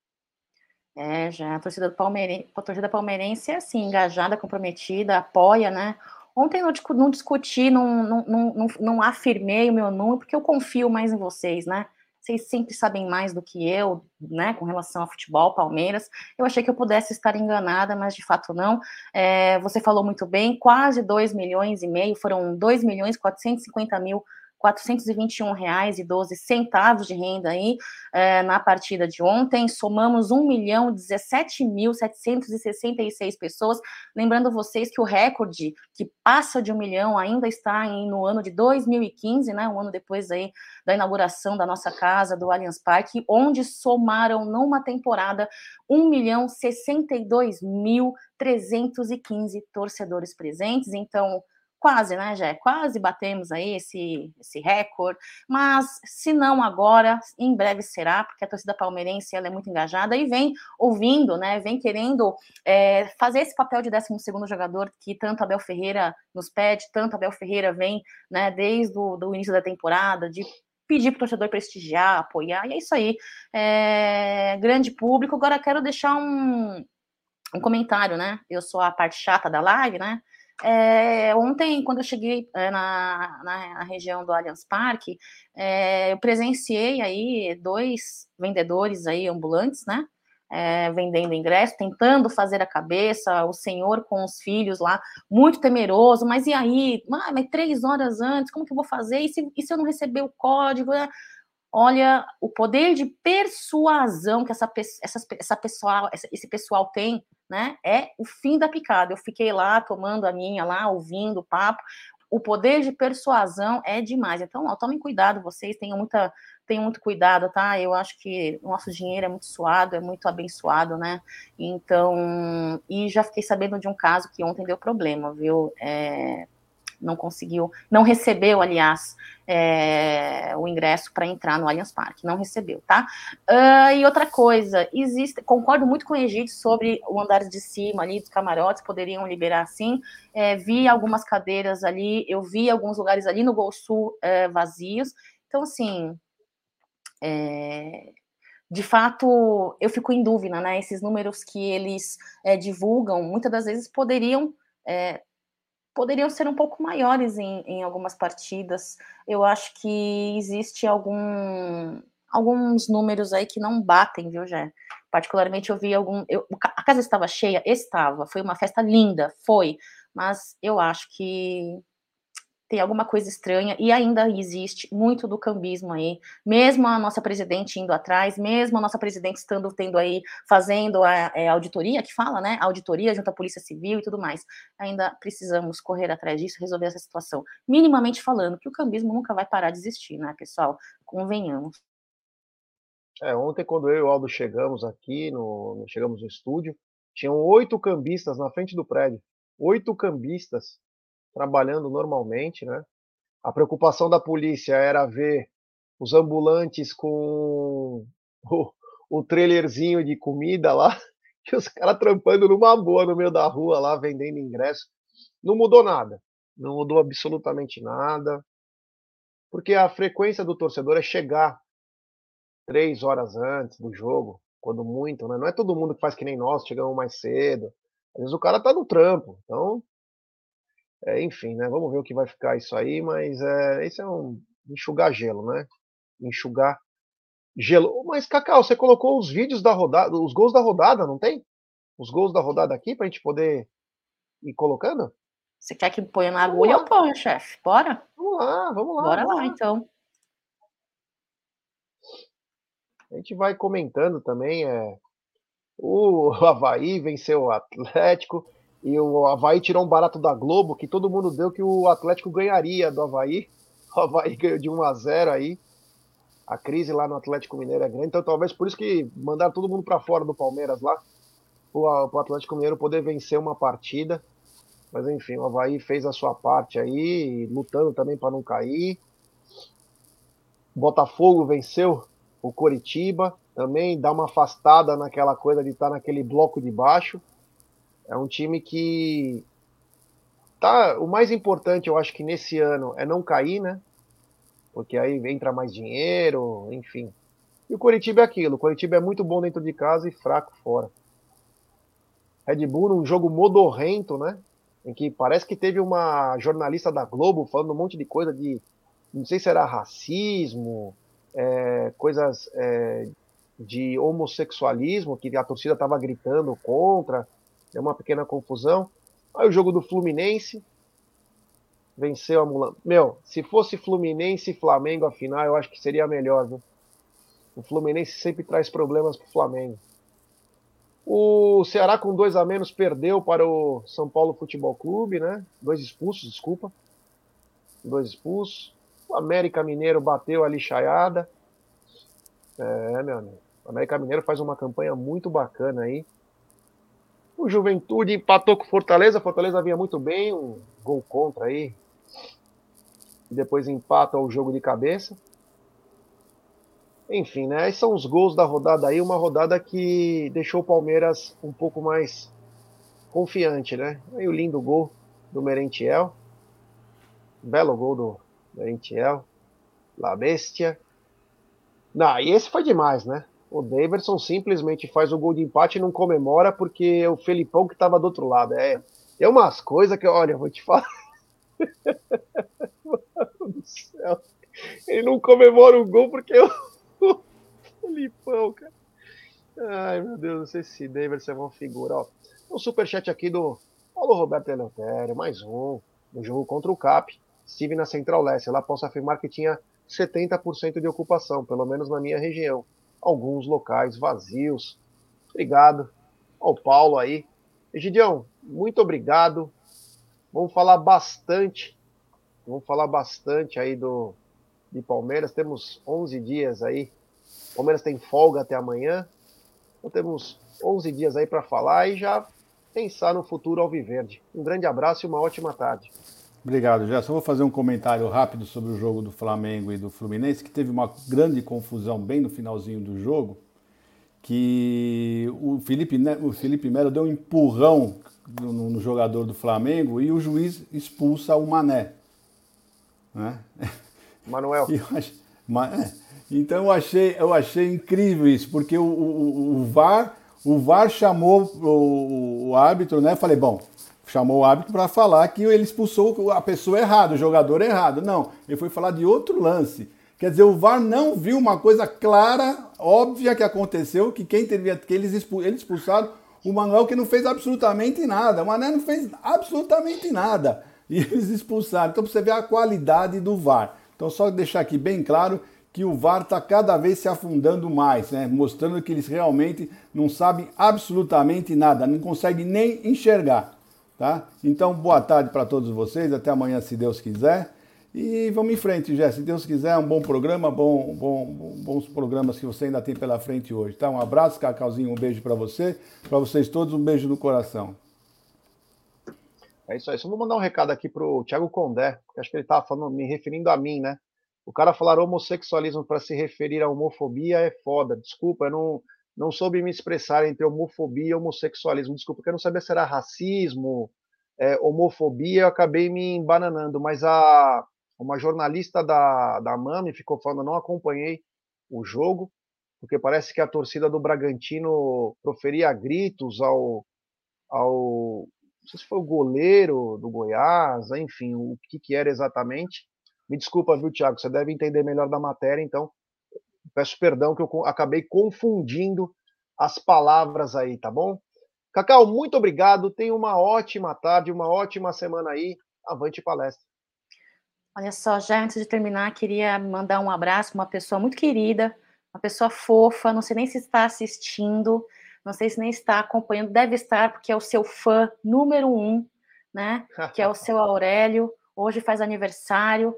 S3: É, já a torcida, do Palmeirense, a torcida palmeirense é assim, engajada, comprometida, apoia, né? Ontem eu não discuti, não, não, não, não, afirmei o meu número, porque eu confio mais em vocês, né? Vocês sempre sabem mais do que eu, né, com relação ao futebol, Palmeiras. Eu achei que eu pudesse estar enganada, mas de fato não. É, você falou muito bem, quase 2 milhões e meio, foram 2 milhões 450 mil 421 reais e 12 centavos de renda aí é, na partida de ontem. Somamos 1 milhão 17 mil 766 pessoas. Lembrando vocês que o recorde que passa de um milhão ainda está em, no ano de 2015, né? Um ano depois aí da inauguração da nossa casa do Allianz Parque, onde somaram numa temporada 1 milhão 62 mil 315 torcedores presentes. Então quase, né, Jé? Quase batemos aí esse, esse recorde, mas se não agora, em breve será, porque a torcida palmeirense ela é muito engajada e vem ouvindo, né, vem querendo é, fazer esse papel de 12 segundo jogador que tanto Abel Ferreira nos pede, tanto Abel Ferreira vem, né, desde o início da temporada, de pedir para o torcedor prestigiar, apoiar, e é isso aí. É, grande público. Agora quero deixar um, um comentário, né? Eu sou a parte chata da live, né? É, ontem, quando eu cheguei é, na, na, na, região do Allianz Parque, é, eu presenciei aí dois vendedores aí ambulantes, né? é, vendendo ingresso, tentando fazer a cabeça, o senhor com os filhos lá, muito temeroso, mas e aí? Ah, mas três horas antes, como que eu vou fazer? E se, e se eu não receber o código? Olha, o poder de persuasão que essa, essa, essa pessoal, esse pessoal tem, né? É o fim da picada. Eu fiquei lá tomando a minha lá, ouvindo o papo. O poder de persuasão é demais. Então, ó, tomem cuidado, vocês tenham muita tenham muito cuidado, tá? Eu acho que o nosso dinheiro é muito suado, é muito abençoado, né? Então, e já fiquei sabendo de um caso que ontem deu problema, viu? É, não conseguiu, não recebeu, aliás, é, o ingresso para entrar no Allianz Parque, não recebeu, tá? Uh, e outra coisa, existe, concordo muito com o Egito sobre o andar de cima ali dos camarotes, poderiam liberar sim. É, vi algumas cadeiras ali, eu vi alguns lugares ali no Gol Sul é, vazios. Então, assim, é, de fato, eu fico em dúvida, né? Esses números que eles é, divulgam, muitas das vezes poderiam é, poderiam ser um pouco maiores em, em, algumas partidas. Eu acho que existe algum, alguns números aí que não batem, viu, Jé? Particularmente eu vi algum. Eu, a casa estava cheia? Estava. Foi uma festa linda, foi. Mas eu acho que tem alguma coisa estranha e ainda existe muito do cambismo aí, mesmo a nossa presidente indo atrás, mesmo a nossa presidente estando tendo aí, fazendo a, é, auditoria, que fala, né, auditoria junto à Polícia Civil e tudo mais, ainda precisamos correr atrás disso, resolver essa situação, minimamente falando, que o cambismo nunca vai parar de existir, né, pessoal, convenhamos.
S1: É, ontem quando eu e o Aldo chegamos aqui, no, chegamos no estúdio, tinham oito cambistas na frente do prédio, oito cambistas, trabalhando normalmente, né? A preocupação da polícia era ver os ambulantes com o, o trailerzinho de comida lá, e os caras trampando numa boa no meio da rua lá, vendendo ingresso. Não mudou nada. Não mudou absolutamente nada. Porque a frequência do torcedor é chegar três horas antes do jogo, quando muito, né? Não é todo mundo que faz que nem nós, chegamos mais cedo. Às vezes o cara tá no trampo. Então, é, enfim, né? Vamos ver o que vai ficar isso aí, mas é, esse é um enxugar gelo, né? Enxugar gelo. Mas, Cacau, você colocou os vídeos da rodada, os gols da rodada, não tem? Os gols da rodada aqui pra gente poder ir colocando?
S3: Você quer que ponha na agulha? Eu ponho, chefe. Bora?
S1: Vamos lá, vamos lá.
S3: Bora
S1: vamos
S3: lá, lá, então.
S1: A gente vai comentando também. É, o Havaí venceu o Atlético. E o Havaí tirou um barato da Globo, que todo mundo deu que o Atlético ganharia do Havaí. O Havaí ganhou de 1 a 0 aí. A crise lá no Atlético Mineiro é grande, então talvez por isso que mandaram todo mundo para fora do Palmeiras lá, para o Atlético Mineiro poder vencer uma partida. Mas enfim, o Havaí fez a sua parte aí, lutando também para não cair. Botafogo venceu o Coritiba, também dá uma afastada naquela coisa de estar tá naquele bloco de baixo. É um time que tá, o mais importante, eu acho que nesse ano é não cair, né? Porque aí entra mais dinheiro, enfim. E o Coritiba é aquilo, o Coritiba é muito bom dentro de casa e fraco fora. Red Bull num jogo modorrento, né? Em que parece que teve uma jornalista da Globo falando um monte de coisa de, não sei se era racismo, é, coisas é, de homossexualismo que a torcida estava gritando contra deu uma pequena confusão. Aí o jogo do Fluminense venceu a Mulan. Meu, se fosse Fluminense e Flamengo a final, eu acho que seria melhor, viu? O Fluminense sempre traz problemas pro Flamengo. O Ceará com dois a menos perdeu para o São Paulo Futebol Clube, né? Dois expulsos, desculpa. Dois expulsos. O América Mineiro bateu a lixaiada. É, meu amigo. O América Mineiro faz uma campanha muito bacana aí. O Juventude empatou com Fortaleza. Fortaleza vinha muito bem, um gol contra aí. Depois empata o jogo de cabeça. Enfim, né? Esses são os gols da rodada aí. Uma rodada que deixou o Palmeiras um pouco mais confiante, né? Aí o lindo gol do Merentiel. Belo gol do Merentiel. La Bestia. Não, e esse foi demais, né? O Daverson simplesmente faz o gol de empate e não comemora porque é o Felipão que estava do outro lado. É, tem umas coisas que, olha, eu vou te falar. Mano do céu. Ele não comemora o gol porque é o, Felipão, cara. Ai, meu Deus, não sei se Davis é uma figura. Ó, um superchat aqui do Paulo Roberto Eleutério, mais um, no jogo contra o CAP. Estive na Central Leste, lá posso afirmar que tinha 70% de ocupação, pelo menos na minha região. Alguns locais vazios. Obrigado ao Paulo aí. Egidião, muito obrigado. Vamos falar bastante, vamos falar bastante aí do de Palmeiras. Temos 11 dias aí. Palmeiras tem folga até amanhã. Então temos 11 dias aí para falar e já pensar no futuro alviverde. Um grande abraço e uma ótima tarde.
S2: Obrigado, Gerson. Vou fazer um comentário rápido sobre o jogo do Flamengo e do Fluminense, que teve uma grande confusão bem no finalzinho do jogo, que o Felipe, o Felipe Melo deu um empurrão no, no jogador do Flamengo e o juiz expulsa o Mané. Né?
S1: Manuel.
S2: É. então eu achei, eu achei incrível isso, porque o, o, o VAR, o VAR chamou o, o árbitro, né? Falei, bom, chamou o árbitro para falar que ele expulsou a pessoa errada, o jogador errado. Não, ele foi falar de outro lance. Quer dizer, o VAR não viu uma coisa clara, óbvia que aconteceu, que quem teve, que eles, expulsaram o Manuel que não fez absolutamente nada. O Mané não fez absolutamente nada. E eles expulsaram. Então você vê a qualidade do VAR. Então só deixar aqui bem claro que o VAR está cada vez se afundando mais, né? mostrando que eles realmente não sabem absolutamente nada, não conseguem nem enxergar. Tá? Então, boa tarde para todos vocês, até amanhã, se Deus quiser. E vamos em frente, Jé. Se Deus quiser, um bom programa, bom, bom, bons programas que você ainda tem pela frente hoje. Tá? Um abraço, Cacauzinho, um beijo para você. Para vocês todos, um beijo no coração.
S1: É isso aí. Só vou mandar um recado aqui pro Thiago Condé, que acho que ele estava me referindo a mim, né? O cara falar homossexualismo para se referir à homofobia é foda. Desculpa, eu não, não soube me expressar entre homofobia e homossexualismo. Desculpa, porque eu não sabia se era racismo, é, homofobia, eu acabei me embananando. Mas a, uma jornalista da, da Mami ficou falando, não acompanhei o jogo, porque parece que a torcida do Bragantino proferia gritos ao, ao não sei se foi o goleiro do Goiás, enfim, o que, que era exatamente. Me desculpa, viu, Thiago? Você deve entender melhor da matéria, então Peço perdão que eu acabei confundindo as palavras aí, tá bom? Cacau, muito obrigado. Tenha uma ótima tarde, uma ótima semana aí. Avante palestra.
S3: Olha só, já antes de terminar, queria mandar um abraço para uma pessoa muito querida, uma pessoa fofa, não sei nem se está assistindo, não sei se nem está acompanhando, deve estar, porque é o seu fã número um, né? Que é o seu Aurélio, hoje faz aniversário,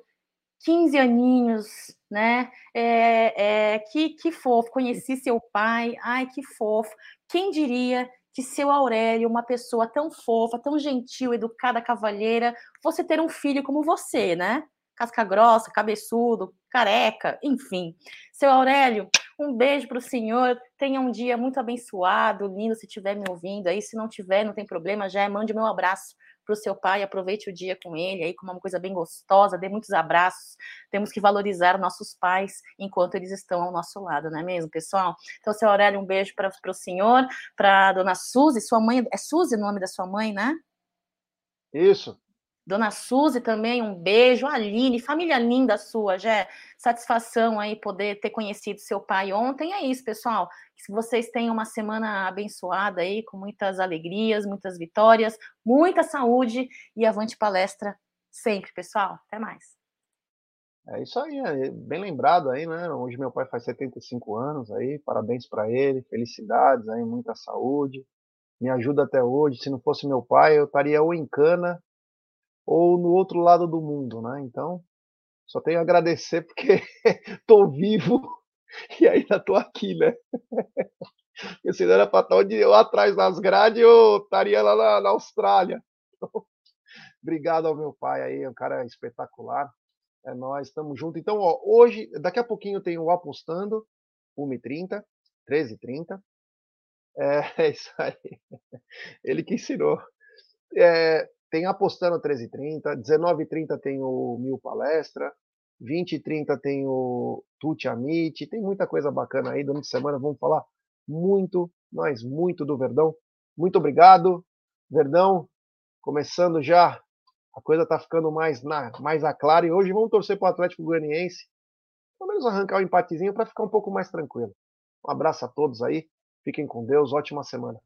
S3: 15 aninhos, né? É, é, que, que fofo, conheci seu pai, ai que fofo. Quem diria que seu Aurélio, uma pessoa tão fofa, tão gentil, educada, cavalheira, fosse ter um filho como você, né? Casca grossa, cabeçudo, careca, enfim. Seu Aurélio, um beijo para o senhor. Tenha um dia muito abençoado, lindo, se estiver me ouvindo aí. Se não tiver, não tem problema, já é, mande meu abraço para o seu pai, aproveite o dia com ele aí, com uma coisa bem gostosa, dê muitos abraços. Temos que valorizar nossos pais enquanto eles estão ao nosso lado, não é mesmo, pessoal? Então, seu Aurélio, um beijo para o senhor, para dona Suzy, sua mãe, é Suzy o nome da sua mãe, né?
S1: Isso.
S3: Dona Suzy também, um beijo. Aline, família linda sua, Jé. Satisfação aí poder ter conhecido seu pai ontem. É isso, pessoal. Que vocês tenham uma semana abençoada aí, com muitas alegrias, muitas vitórias, muita saúde e avante palestra sempre, pessoal. Até mais.
S1: É isso aí, é bem lembrado aí, né? Hoje meu pai faz 75 anos aí, parabéns para ele, felicidades aí, muita saúde. Me ajuda até hoje. Se não fosse meu pai, eu estaria ou em cana ou no outro lado do mundo, né? Então, só tenho a agradecer porque estou vivo e ainda estou aqui, né? Porque se não era para estar onde eu atrás das grades, eu estaria lá na, na Austrália. Então, obrigado ao meu pai aí, é um cara espetacular. É nós, estamos juntos. Então, ó, hoje, daqui a pouquinho tem o Apostando, 1h30, 13h30. É, é isso aí. Ele que ensinou. É, tem Apostando 13h30, 19h30 tem o Mil Palestra, 20h30 tem o Tuti Amit, tem muita coisa bacana aí. Durante a semana vamos falar muito, mas muito do Verdão. Muito obrigado, Verdão. Começando já, a coisa está ficando mais, na, mais a clara. E hoje vamos torcer para o Atlético Goianiense, pelo menos arrancar o um empatezinho para ficar um pouco mais tranquilo. Um abraço a todos aí, Fiquem com Deus, ótima semana.